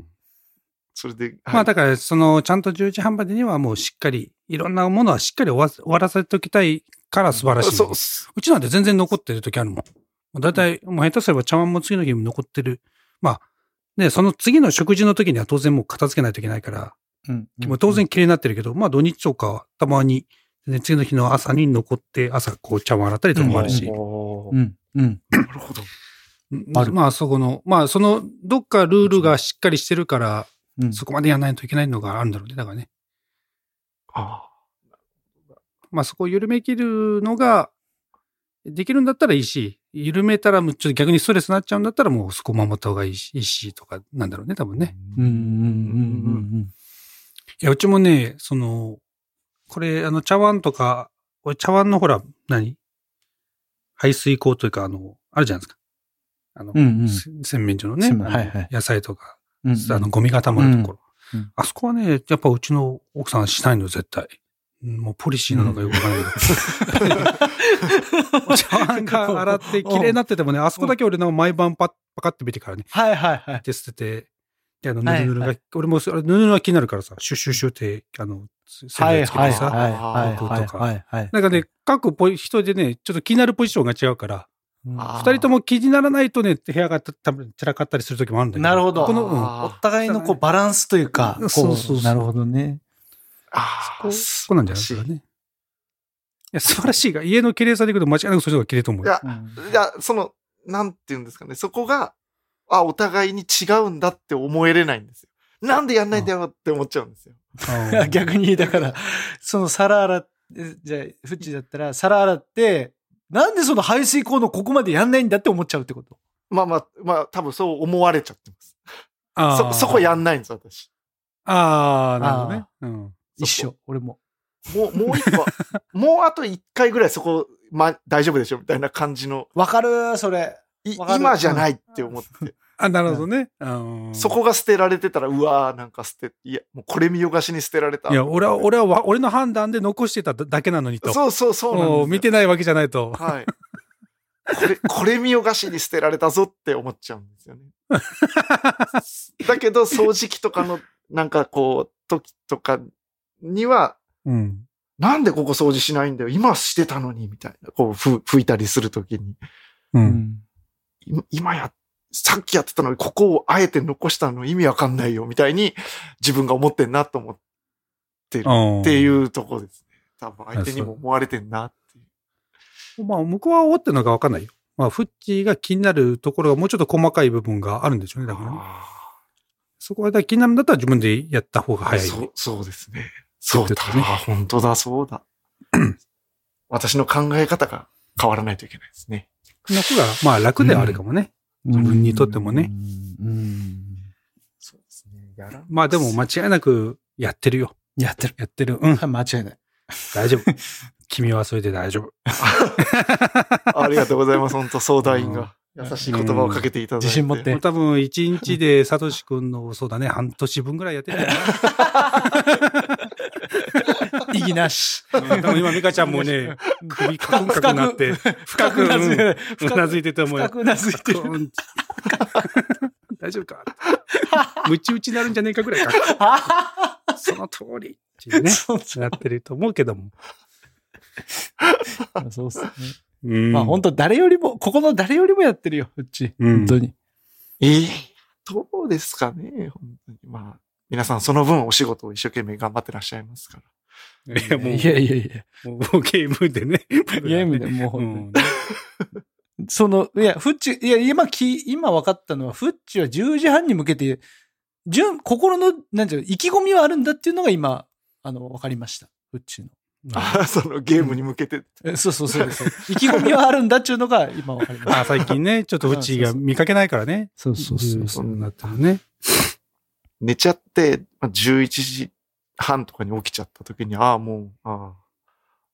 それで、まあだから、その、ちゃんと10時半までにはもうしっかり、いろんなものはしっかり終わ終わらせておきたいから素晴らしい。そううちなんて全然残ってる時あるもん。もうだいたい、もう下手すれば茶碗も次の日に残ってる。まあ、ね、その次の食事の時には当然もう片付けないといけないから、うんもう当然綺麗になってるけど、まあ土日とかはたまに、ね、次の日の朝に残って、朝こう茶碗洗ったりとかもあるし。うん。うん。なるほど。あるまあそこの、まあその、どっかルールがしっかりしてるから、うん。そこまでやらないといけないのがあるんだろうね。だからね。あまあそこを緩めきるのが、できるんだったらいいし、緩めたらもうちょっと逆にストレスになっちゃうんだったらもうそこを守った方がいいし、いいしとかなんだろうね、多分ね。うん。うん。うん。いや、うちもね、その、これ、あの、茶碗とか、茶碗のほら、何？排水口というか、あの、あるじゃないですか。あの、うんうんせ洗面所のね、はいはい野菜とか、うん。あの、ゴミが溜まるところ。うんうんあそこはね、やっぱうちの奥さんしないの、絶対。うんもうポリシーなのかよくわからないけど。お茶碗が洗って綺麗になっててもね、あそこだけ俺の毎晩パッ、パカって見てからね、はいはいはい。で捨てて、で、あの、ぬはいるぬるが、はい俺もそれ、ぬるぬるが気になるからさ、シュッシュッシュって、あの、洗剤つけてさ、はいはい僕とかはいはい。なんかね、各ポイ人でね、ちょっと気になるポジションが違うから、二人とも気にならないとね、部屋がた多分散らかったりする時もあるんだけど。なるほどこの、うん。あお互いのこうバランスというか、うそうそうなるほどね。あこうそうなんじゃないですかね。いや、素晴らしいが、家の綺麗さでいくと間違いなくそっちの方が綺麗と思うよ。いや、いや、その、なんて言うんですかね。そこが、あ、お互いに違うんだって思えれないんですよ。なんでやんないんだよって思っちゃうんですよ。うん 逆に、だから、その皿洗っじゃあ、フッチだったら、皿洗って、なんでその排水口のここまでやんないんだって思っちゃうってこと？まあまあ、まあ、多分そう思われちゃってます。あーそ、そこやんないんです、私。ああ、なるほどね。うん。一緒、俺も。もう、もう一個、もうあと一回ぐらいそこ、ま、大丈夫でしょ？みたいな感じの、わかるそれ。今じゃないって思って。あ、なるほどね。うんそこが捨てられてたら、うわーなんか捨て、いや、もうこれ見よがしに捨てられた。いや、俺は、俺はわ、俺の判断で残してただけなのにと。そうそうそうなんです見てないわけじゃないと。はい。これ、これ見よがしに捨てられたぞって思っちゃうんですよね。だけど、掃除機とかの、なんかこう、時とかには、うん。なんでここ掃除しないんだよ今してたのに、みたいな。こう、ふ拭いたりするときに。う。うん今や、さっきやってたのに、ここをあえて残したの意味わかんないよ、みたいに、自分が思ってんなと思ってるっていっうとこですね。多分相手にも思われてんなっていう。て。まあ、向こうは思ってるのかわかんないよ。まあ、フッチーが気になるところがもうちょっと細かい部分があるんでしょうね。だからね。あそこはだから気になるんだったら自分でやった方がー早い、そう、そうですね。そうだ。ねあ本当だ、そうだ。私の考え方が変わらないといけないですね。の方が、まあ楽ではあるかもね。自分にとってもね。うん。そうですね。やらまあでも間違いなくやってるよ。やってる。やってる。うん。間違いない。大丈夫。君はそれで大丈夫。ありがとうございます。本当相談員が優しい言葉をかけていただいて。自信持って多分一日でサトシ君の、そうだね、半年分ぐらいやってるよ 意義なし。な。うん多分今ミカちゃんもね、首カクンカクなって、深く、うなずいてうんうなずいてても深くうなずいてる。うん大丈夫か？ムチ打ちになるんじゃねえかぐらいか。その通りっていうね、なってると思うけども。うそうっすね。うんまあ本当誰よりも、ここの誰よりもやってるよ、うっち。うん本当に。ええどうですかね本当に。まあ、皆さんその分お仕事を一生懸命頑張ってらっしゃいますから。いや、もう、いやいやいや。もうゲームでね。ゲームでもうう本当に。ん。その、いや、フッチ、いや、今き、今分かったのは、フッチは10時半に向けて、順、心の、なんていうの、意気込みはあるんだっていうのが今、あの、分かりました。フッチの。あそのゲームに向けて。えそうそうそう。意気込みはあるんだっていうのが今分かりました。あ最近ね、ちょっとうちが見かけないからね。そうそうそうそう。なってるね。寝ちゃって、まあ、11時半とかに起きちゃった時に、ああ、もう、ああ、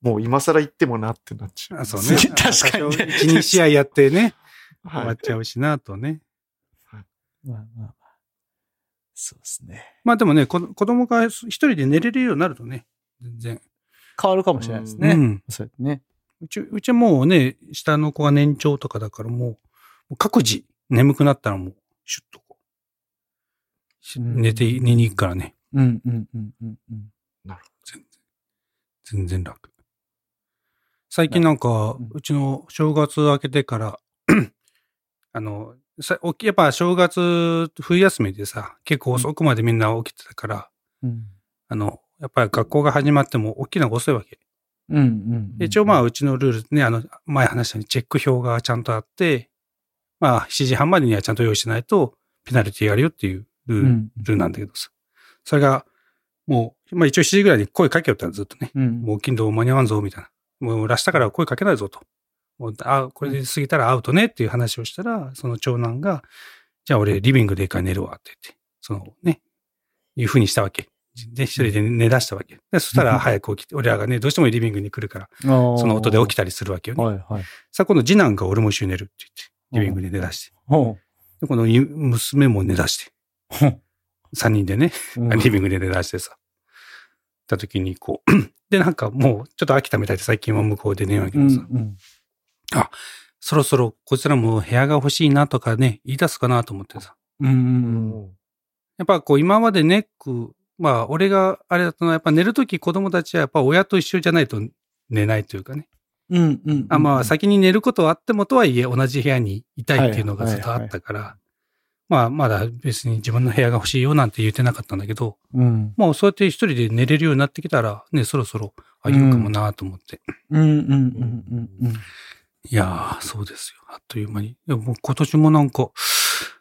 もう今更行ってもなってなっちゃう。あそうね。確かにね1、2試合やってね、終はいわっ。ちゃうしな、とね。まあまあまあ。そうですね。まあでもね、こ子供が一人で寝れるようになるとね、全然。変わるかもしれないですね。うん。そうやってね。うち、うちはもうね、下の子が年長とかだからもう、もう各自眠くなったらもう、シュッとこうん寝て、寝に行くからね。うんうんうんうんうん。全然。全然楽。最近なんかうん、うちの正月明けてから、あの、さ起きやっぱ正月、冬休みでさ、結構遅くまでみんな起きてたから、うんあの、やっぱり学校が始まっても起きるのが遅いわけ。うんうん。で一応まあ、うちのルールね、あの、前話したようにチェック表がちゃんとあって、まあ、7時半までにはちゃんと用意しないと、ペナルティがあるよっていうルール,、うんルールなんだけどさ。それが、もう、まあ一応7時ぐらいに声かけよったのずっとね。うん。もう金土間に合わんぞ、みたいな。もう明日から声かけないぞと。もうあ、これで過ぎたらアウトねっていう話をしたら、その長男が、じゃあ俺リビングで一回寝るわって言って、そのね、いうふうにしたわけ。で、一人で寝出したわけ。で、そしたら早く起きて、俺らがね、どうしてもリビングに来るから、そその音で起きたりするわけよね。はいはい。さあ、今度次男が俺も一緒に寝るって言って、リビングで寝出して。ほで、この娘も寝出して、うほう。三人でね、うんリビングで寝出してさ。た時にこう、で、なんかもうちょっと飽きたみたいで最近は向こうで寝るわけうんどさ、そろそろこちらも部屋が欲しいなとかね、言い出すかなと思ってさ。うん。うんやっぱこう今までネック、まあ俺があれだったのはやっぱ寝るとき子供たちはやっぱ親と一緒じゃないと寝ないというかね。うんうん。あまあ先に寝ることはあってもとはいえ同じ部屋にいたいっていうのがずっとあったから、まあまだ別に自分の部屋が欲しいよなんて言ってなかったんだけど、うん。もうそうやって一人で寝れるようになってきたら、ね、そろそろあげようかもなと思って。うんうんうんうんうん。いやー、そうですよ。あっという間に。でも今年もなんか、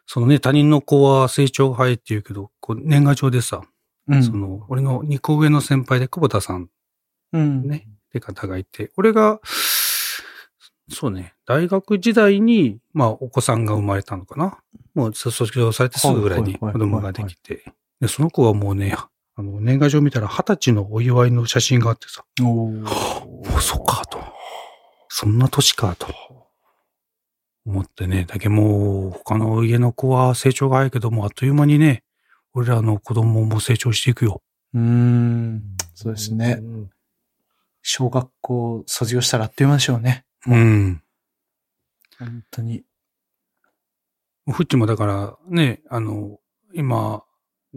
そのね、他人の子は成長が早いって言うけど、こう年賀状でさ、うん。その、俺の2個上の先輩で久保田さんうん。ね、って方がいて、俺が、そうね、大学時代に、まあ、お子さんが生まれたのかな。もう卒業されてすぐぐらいに子供ができて、で、その子はもうね、あの、年賀状見たら二十歳のお祝いの写真があってさ、おおそっかと。そんな年かと。思ってね。だけどもう、他の家の子は成長が早いけども、あっという間にね、俺らの子供も成長していくよ。うん。そうですねう。ん小学校卒業したらあっという間でしょうね。うん。本当に。フッチもだからね、あの、今、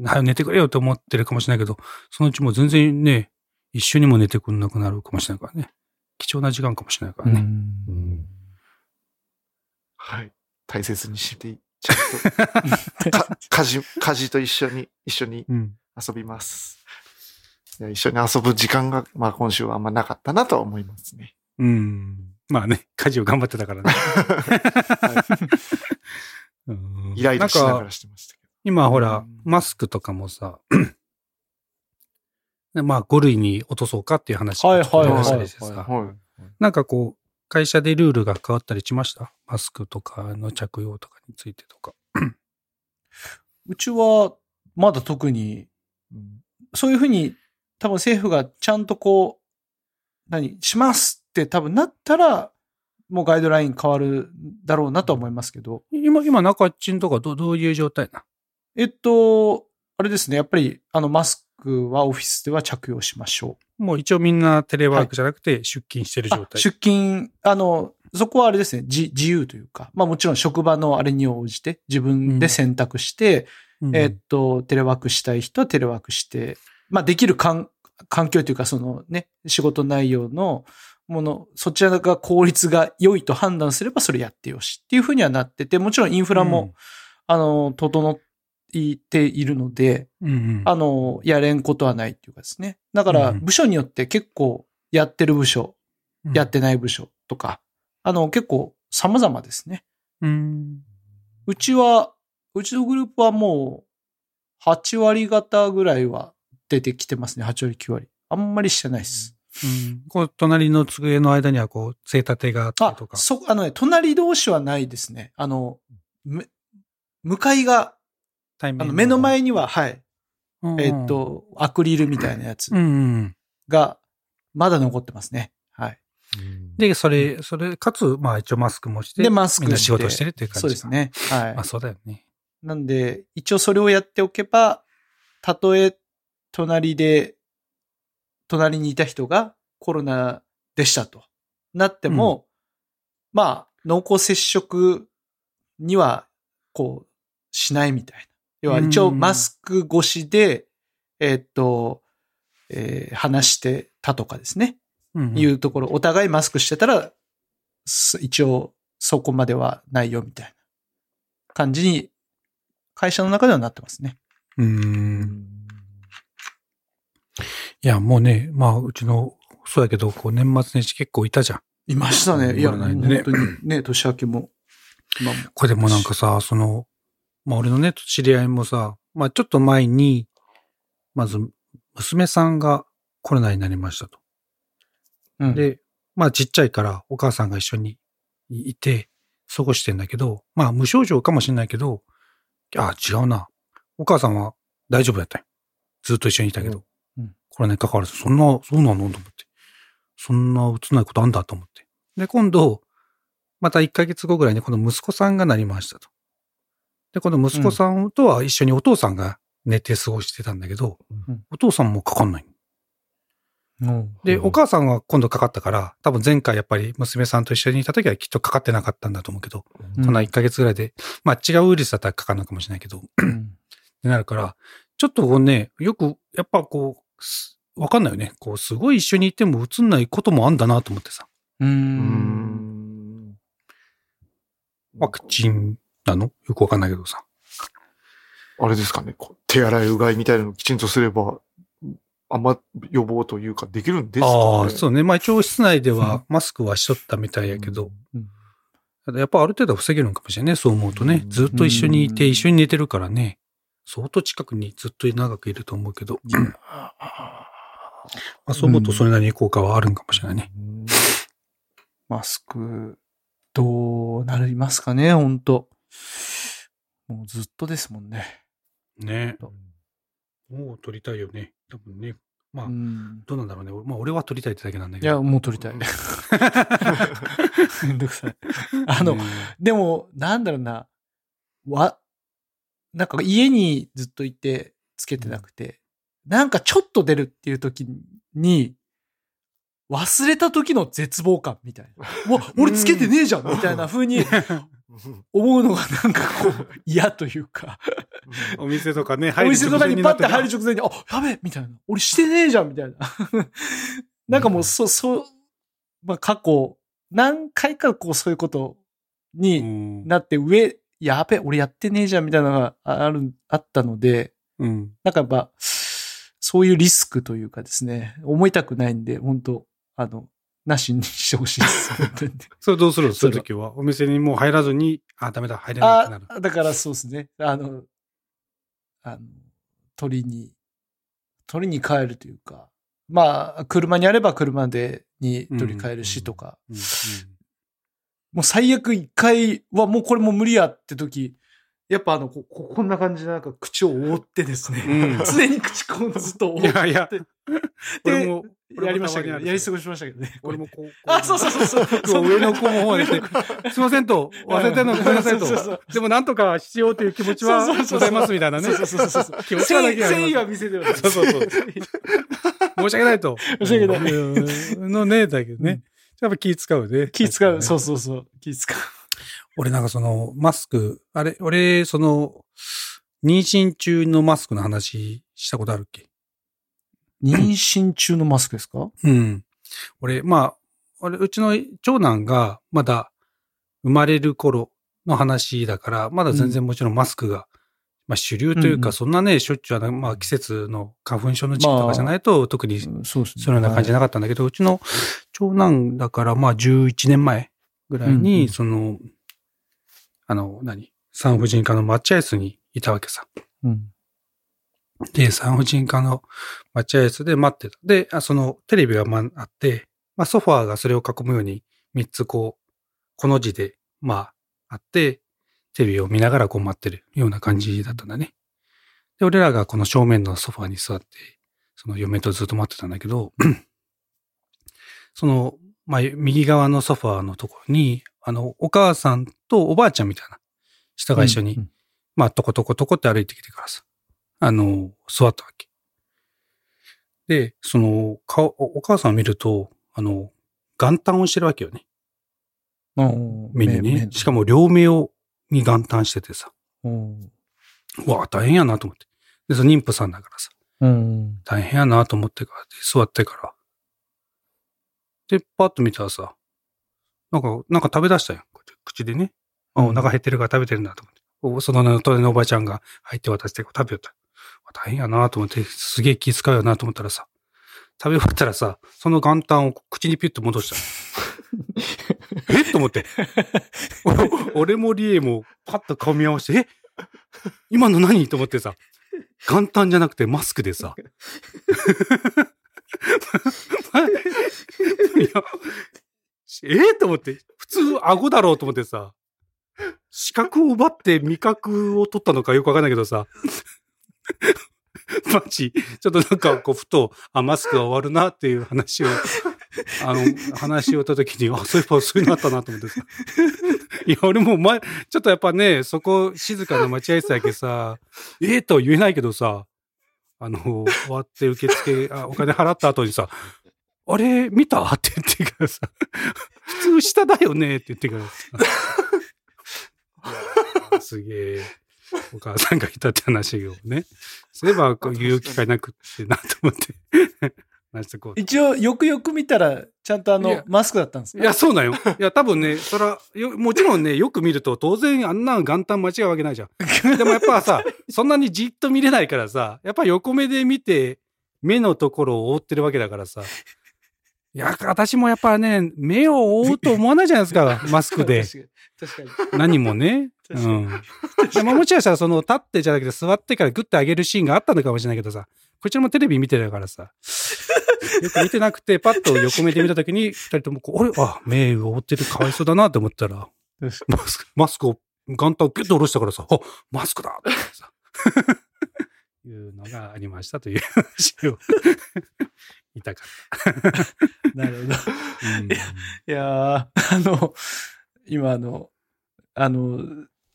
早く寝てくれよと思ってるかもしれないけど、そのうちもう全然ね、一緒にも寝てくんなくなるかもしれないからね。貴重な時間かもしれないからね。うんはい。大切にして、ちゃんと、か家事、家事と一緒に、一緒にうん。遊びます。いや一緒に遊ぶ時間が、まあ今週はあんまなかったなとは思いますね。うん。まあね、家事を頑張ってたからね。うんイライラしななんかがらしてましたけど。今ほらうん、マスクとかもさ、で まあ5類に落とそうかっていう話はいはいが出したりしてはいはいさ、はい。なんかこう、会社でルールが変わったりしました？マスクとかの着用とかについてとか。うちは、まだ特に、そういうふうに、多分政府がちゃんとこう、何、しますって多分なったら、もうガイドライン変わるだろうなとは思いますけど、今、今中っちんとかどどういう状態なえっと、あれですね、やっぱり、あの、マスクはオフィスでは着用しましょう。もう一応みんなテレワークじゃなくて出勤してる状あ態。出勤、あの、そこはあれですね、自自由というか、まあもちろん職場のあれに応じて自分で選択して、うん。えっと、テレワークしたい人はテレワークして、まあできる環環境というか、そのね、仕事内容のもの、そちらが効率が良いと判断すればそれやってよしっていうふうにはなってて、もちろんインフラも、あの、整っているので、うんうんあの、やれんことはないっていうかですね。だから、うん部署によって結構やってる部署、やってない部署とか、あの、結構様々ですね。うん。うちは、うちのグループはもう、8割方ぐらいは出てきてますね。8割、9割。あんまりしてないです。うん。こう、隣の机の間にはこう、杖立てがあったと、か。そ、あのね、隣同士はないですね。あの、む向かいが、対面あの、目の前には、はい、うんえっ、と、アクリルみたいなやつ。が、まだ残ってますね。はい。で、それ、それ、かつ、まあ一応マスクもして、で、マスクみんな仕事してるっていう感じそうです。ね。はいまあ。そうだよね。なんで、一応それをやっておけば、たとえ隣で、隣にいた人がコロナでしたとなっても、まあ、濃厚接触には、こう、しないみたい要は一応マスク越しで、えーっと、えー話してたとかですね。うんいうところ、お互いマスクしてたら、す一応そこまではないよみたいな感じに、会社の中ではなってますね。うん。いや、もうね、まあ、うちの、そうやけど、こう、年末年始結構いたじゃん。いましたね。いや、ないんでね本当にね、年明けも、今も。これでもなんかさ、その、まあ俺のね、知り合いもさ、まあちょっと前に、まず、娘さんがコロナになりましたと。うん、で、まあちっちゃいからお母さんが一緒にいて、過ごしてんだけど、まあ無症状かもしれないけど、あ、違うな。お母さんは大丈夫やったんよずっと一緒にいたけど。うんコロナに関わらず、そんな、そうなの？と思って。そんな映んないことあんだと思って。で、今度、また1ヶ月後ぐらいにこの息子さんがなりましたと。で、この息子さんとは一緒にお父さんが寝て過ごしてたんだけど、うんお父さんもかかんない。うんで、うんお母さんは今度かかったから、多分前回やっぱり娘さんと一緒にいた時はきっとかかってなかったんだと思うけど、うんこんな1ヶ月ぐらいで、まあ違うウイルスだったらかかるのかもしれないけど、っなるから、ちょっとこうね、よく、やっぱこうす、わかんないよね。こう、すごい一緒にいても映んないこともあんだなと思ってさ。う。うんん。ワクチンなの？よくわかんないけどさ。あれですかね、こう手洗いうがいみたいなのをきちんとすれば、あんま予防というかできるんですかね。ああ、そうね。まあ一応室内ではマスクはしとったみたいやけど、うんただやっぱある程度は防げるのかもしれないね。そう思うとねう。んずっと一緒にいてうん一緒に寝てるからね。相当近くにずっと長くいると思うけど、まあそう思うとそれなりに効果はあるんかもしれないね。うんマスク、どうなりますかね、本当もうずっとですもんね。ねもう撮りたいよね。多分ね。まあう、ん。どうなんだろうね。まあ俺は撮りたいってだけなんだけど。いや、もう撮りたい。めんどくさい。あの、ねでも、なんだろうな、わ、なんか家にずっといて、つけてなくて、なんかちょっと出るっていう時に、忘れた時の絶望感みたいな。うわ、俺つけてねえじゃんみたいな風に 思うのがなんかこう嫌というか、お店とかね、お店とかにパッて入るる直前に、あ、やべえみたいな。俺してねえじゃんみたいな。なんかもう、そう、そう、まあ過去、何回かこうそういうことに、うん。なって上、やべえ、俺やってねえじゃんみたいなのがある、あったので、うん。なんかやっぱ、そういうリスクというかですね、思いたくないんで、本当あの、なしにしてほしいです。それどうする？のそれそういう時は？お店にもう入らずに、あ、ダメだ、入れないってなる。あ、だからそうですね。あの、あの、取りに、取りに帰るというか、まあ、車にあれば車でに取り帰るしとか、うんもう最悪一回はもうこれもう無理やって時、やっぱあの、こここんな感じでなんか口を覆ってですね、うん 常に口こうずっと覆って、いやいや、俺も、やりましたけど、やり過ごしましたけどね。俺もこう。あ、そうそうそうそう。上の子の方にして、すいませんと、忘れてんのごめんなさいと。でもなんとかしようという気持ちはそうそうそうございますみたいなね。そうそうそうそう。気持ちは誠意は見せてる。そうそうそう 申し訳ないと。申し訳ないうんのね、だけどね。やっぱ気使うね。気使う。そうう。そうそう。気使う。俺なんかその、マスク、あれ、俺、その、妊娠中のマスクの話したことあるっけ？妊娠中のマスクですか？うん。俺、まあ、俺、うちの長男がまだ生まれる頃の話だから、まだ全然もちろんマスクが、まあ主流というか、そんなね、しょっちゅうまあ季節の花粉症の時期とかじゃないと、特にそう。そういうような感じじゃなかったんだけど、うちの長男だから、まあ11年前ぐらいに、その、あの、何？産婦人科の待合室にいたわけさ。うん。で、産婦人科の待合室で待ってた。で、あそのテレビがまあって、まあソファーがそれを囲むように3つこう、この字で、まああって、テレビを見ながらこう待ってるような感じだったんだね。で、俺らがこの正面のソファーに座って、その嫁とずっと待ってたんだけど、その、まあ、右側のソファーのところに、あの、お母さんとおばあちゃんみたいな人が一緒に、うんまあ、とことことこって歩いてきてからさ、あの、座ったわけ。で、その、顔、おお母さんを見ると、あの、元旦をしてるわけよね。うん。目にね。しかも両目を、に元旦しててさ。うん。うわ、大変やなと思って。で、その妊婦さんだからさ、うん。大変やなと思ってから、で座ってから。で、パッと見たらさ、なんか、なんか食べ出したやって口でね。あ、うんお腹減ってるから食べてるんだと思って。おその隣のおばちゃんが入って渡してこう食べよった。大変やなと思って、すげえ気遣うよなと思ったらさ、食べ終わったらさ、その元旦を口にピュッと戻した。え？と思って。俺もリエもパッと顔見合わせて、え？今の何？と思ってさ、元旦じゃなくてマスクでさ。え？と思って、普通顎だろうと思ってさ、視覚を奪って味覚を取ったのかよくわかんないけどさ、マジ、ちょっとなんかこう、ふと、あ、マスクが終わるなっていう話を、あの、話をした時に、あ、そういえばそういうのあったなと思ってさ。いや、俺も前、ちょっとやっぱね、そこ静かな待合室だけさ、ええとは言えないけどさ、あの、終わって受付、あお金払った後にさ、あれ、見た？って言ってからさ、普通下だよねって言ってからさ。すげえ、お母さんがいたって話をね。そういえば、こう言う機会なくってなと思って。一応、よくよく見たら、ちゃんとあのマスクだったんですいや、そうなんよ。いや、多分ね、そら、よもちろんね、よく見ると、当然あんな元旦間違うわけないじゃん。でもやっぱさ、そんなにじっと見れないからさ、やっぱ横目で見て、目のところを覆ってるわけだからさ。いや、私もやっぱね、目を覆うと思わないじゃないですか、マスクで。確かに。何もね。うん。でももちろんさ、その立ってじゃなくて座ってからグッて上げるシーンがあったのかもしれないけどさ、こちらもテレビ見てるからさ、よく見てなくて、パッと横目で見たときに、二人ともこう、あれ？あ、目を覆ってるかわいそうだなって思ったら、マスク、マスクを、元旦をギュッと下ろしたからさ、あ、マスクだってさ、いうのがありましたという話を。言いたかっなるほど。た。うん。いやー、あの、今あの、あの、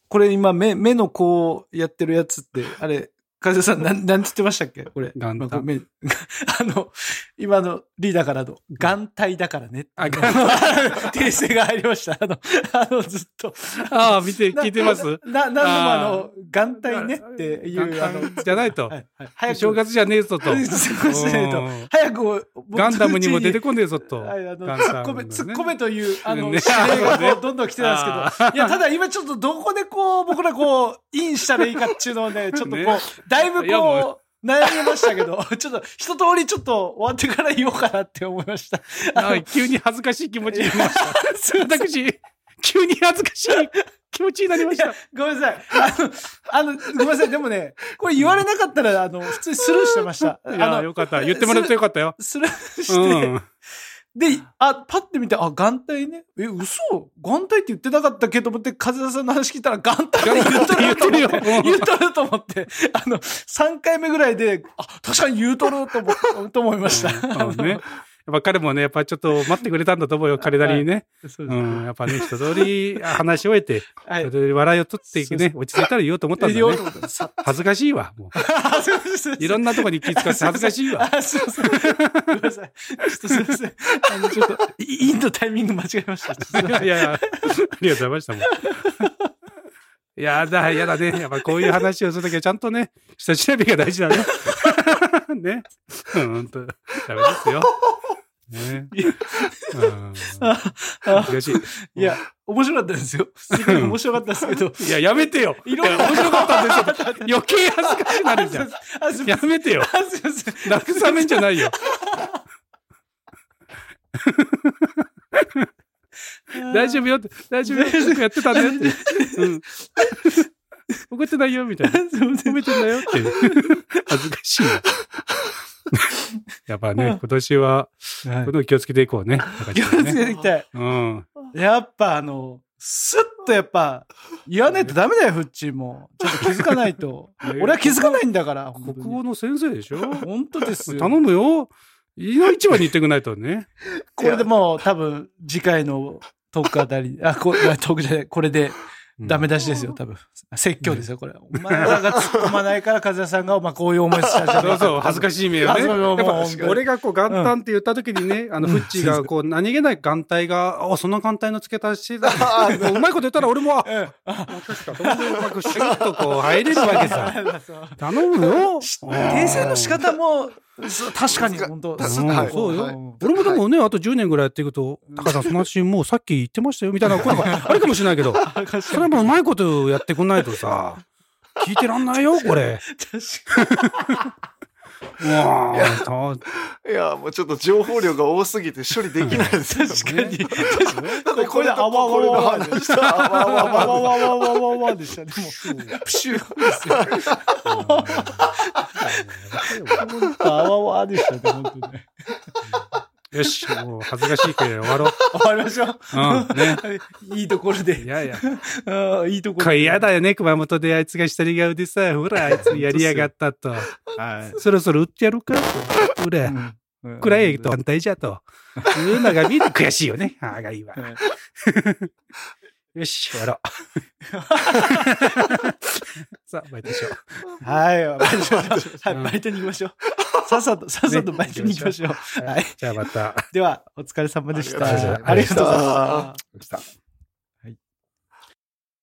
これ今目、目のこうやってるやつって、あれ、風さん、なん、なんて言ってましたっけ？これ。元旦まあこれ目 あの、今のリーダーからの、眼帯だからね。あの 訂正が入りました。あの、あの、ずっと。ああ、見て、聞いてます。な、なんでもあの、眼帯ねっていう、あの、じゃないと。はいはい。早く。正月じゃねえぞと。早く、ガンダムにも出てここねえぞと。はい、あの、突っ込め、突っ込めという、あの、ね。指令がどんどん来てたんあですけど、いや、ただ今ちょっとどこでこう、僕らこう、インしたらいいかっていうのをね、ちょっとこう、ね。だいぶこう、悩みましたけど、ちょっと、一通りちょっと終わってから言おうかなって思いました。急に恥ずかしい気持ちになりました。私、急に恥ずかしい気持ちになりましたごめんなさい。あの、あの、ごめんなさい。でもね、これ言われなかったら、あの、普通にスルーしてました。あいや、の、よかった。言ってもらってよかったよ。スルーして、うん。で、あ、パッて見て、あ、眼帯ね。え、嘘眼帯って言ってなかったっけと思って、風田さんの話聞いたら、眼帯って言っとると思って、言ってるよ 言っとると思って、あの、3回目ぐらいで、あ、確かに言うとると思っと思いました。うんね。やっぱ彼もね、やっぱちょっと待ってくれたんだと思うよ、彼なりにね。そうですうん。やっぱね、一通り話し終えて、はい笑いを取っていくね、落ち着いたら言おうと思ったんだよね恥ずかしいわ、もう。いろんなとこに気遣って恥ずかしいわ。あ、すいません。ごめんなさい。ちょっとすいません。あの、ちょっと、インのタイミング間違えました。いやいや、ありがとうございましたもん。いやだ、やだね。やっぱこういう話をするときはちゃんとね、下調べが大事だね。ね。うん、ほんと、ダメですよ。ね。難しい。いや、面白かったですよ。すごい面白かったですけど。いや、やめてよ。いろんなや面白かったんですよ。余計恥ずかしくなるじゃん。やめてよ。あ、すいません。慰めんじゃないよ。大丈夫よって、大丈夫よってやってたんだよって。うん。怒ってないよ、みたいな。褒めてんだよって。恥ずかしいわ。やっぱね、今年は、はいこの気をつけていこうね。気をつけていきたい。うん。やっぱあの、スッとやっぱ、言わないとダメだよ、フッチーも。ちょっと気づかないと。俺は気づかないんだから。国語の先生でしょ？本当ですよ。頼むよ。いの一番に言ってくんないとね。これでもう多分次回のトークあたり、あ、こトークじゃない、これで、ダメ出しですよ、多分。説教ですよ、これ。お前らが突っ込まないから、和也さんが、まあ、こういう思いしちゃうじゃそうそう、恥ずかしい。目をね。俺がこう元旦って言った時にね、あの、うんフッチーがこう、何気ない元旦が、あ、その元旦の付け足しだ。うまいこと言ったら俺も、あ、うん確か、友達うまくシュッとこう入れるわけさ。頼むよ。訂正の仕方も、確かに、本当。そうよ。俺もでもね、あと10年ぐらいやっていくと、高さん、その話もうさっき言ってましたよ、みたいな声が あるかもしれないけど、それはもううまいことやってくんないとさ、聞いてらんないよ、これ。いや、もうちょっと情報量が多すぎて処理できないです。確かに。だってこれとこれの話したらあわわわわわわわわわわでしたね。もう、プシューですよ。あわわでしたね、本当ね。よし、もう恥ずかしいけど終わろう。終わりましょう。うん、ね。いいところいで。やいや。あーいいところこれ嫌だよね、熊本であいつが一人顔でさ、ほら、あいつやりやがったと。はい。そろそろ売ってやるかと。ほら、うんくらえと反対じゃと。いうのが見えて悔しいよね。ああがいいわ。よし、終わろう。さあ、バイトしよう。はい、バイトしましょうはいうんバイトに行きましょう。さっさと、さっさとバイトに行きましょう。はい。じゃあまた。では、お疲れ様でした。ありがとうございま。した。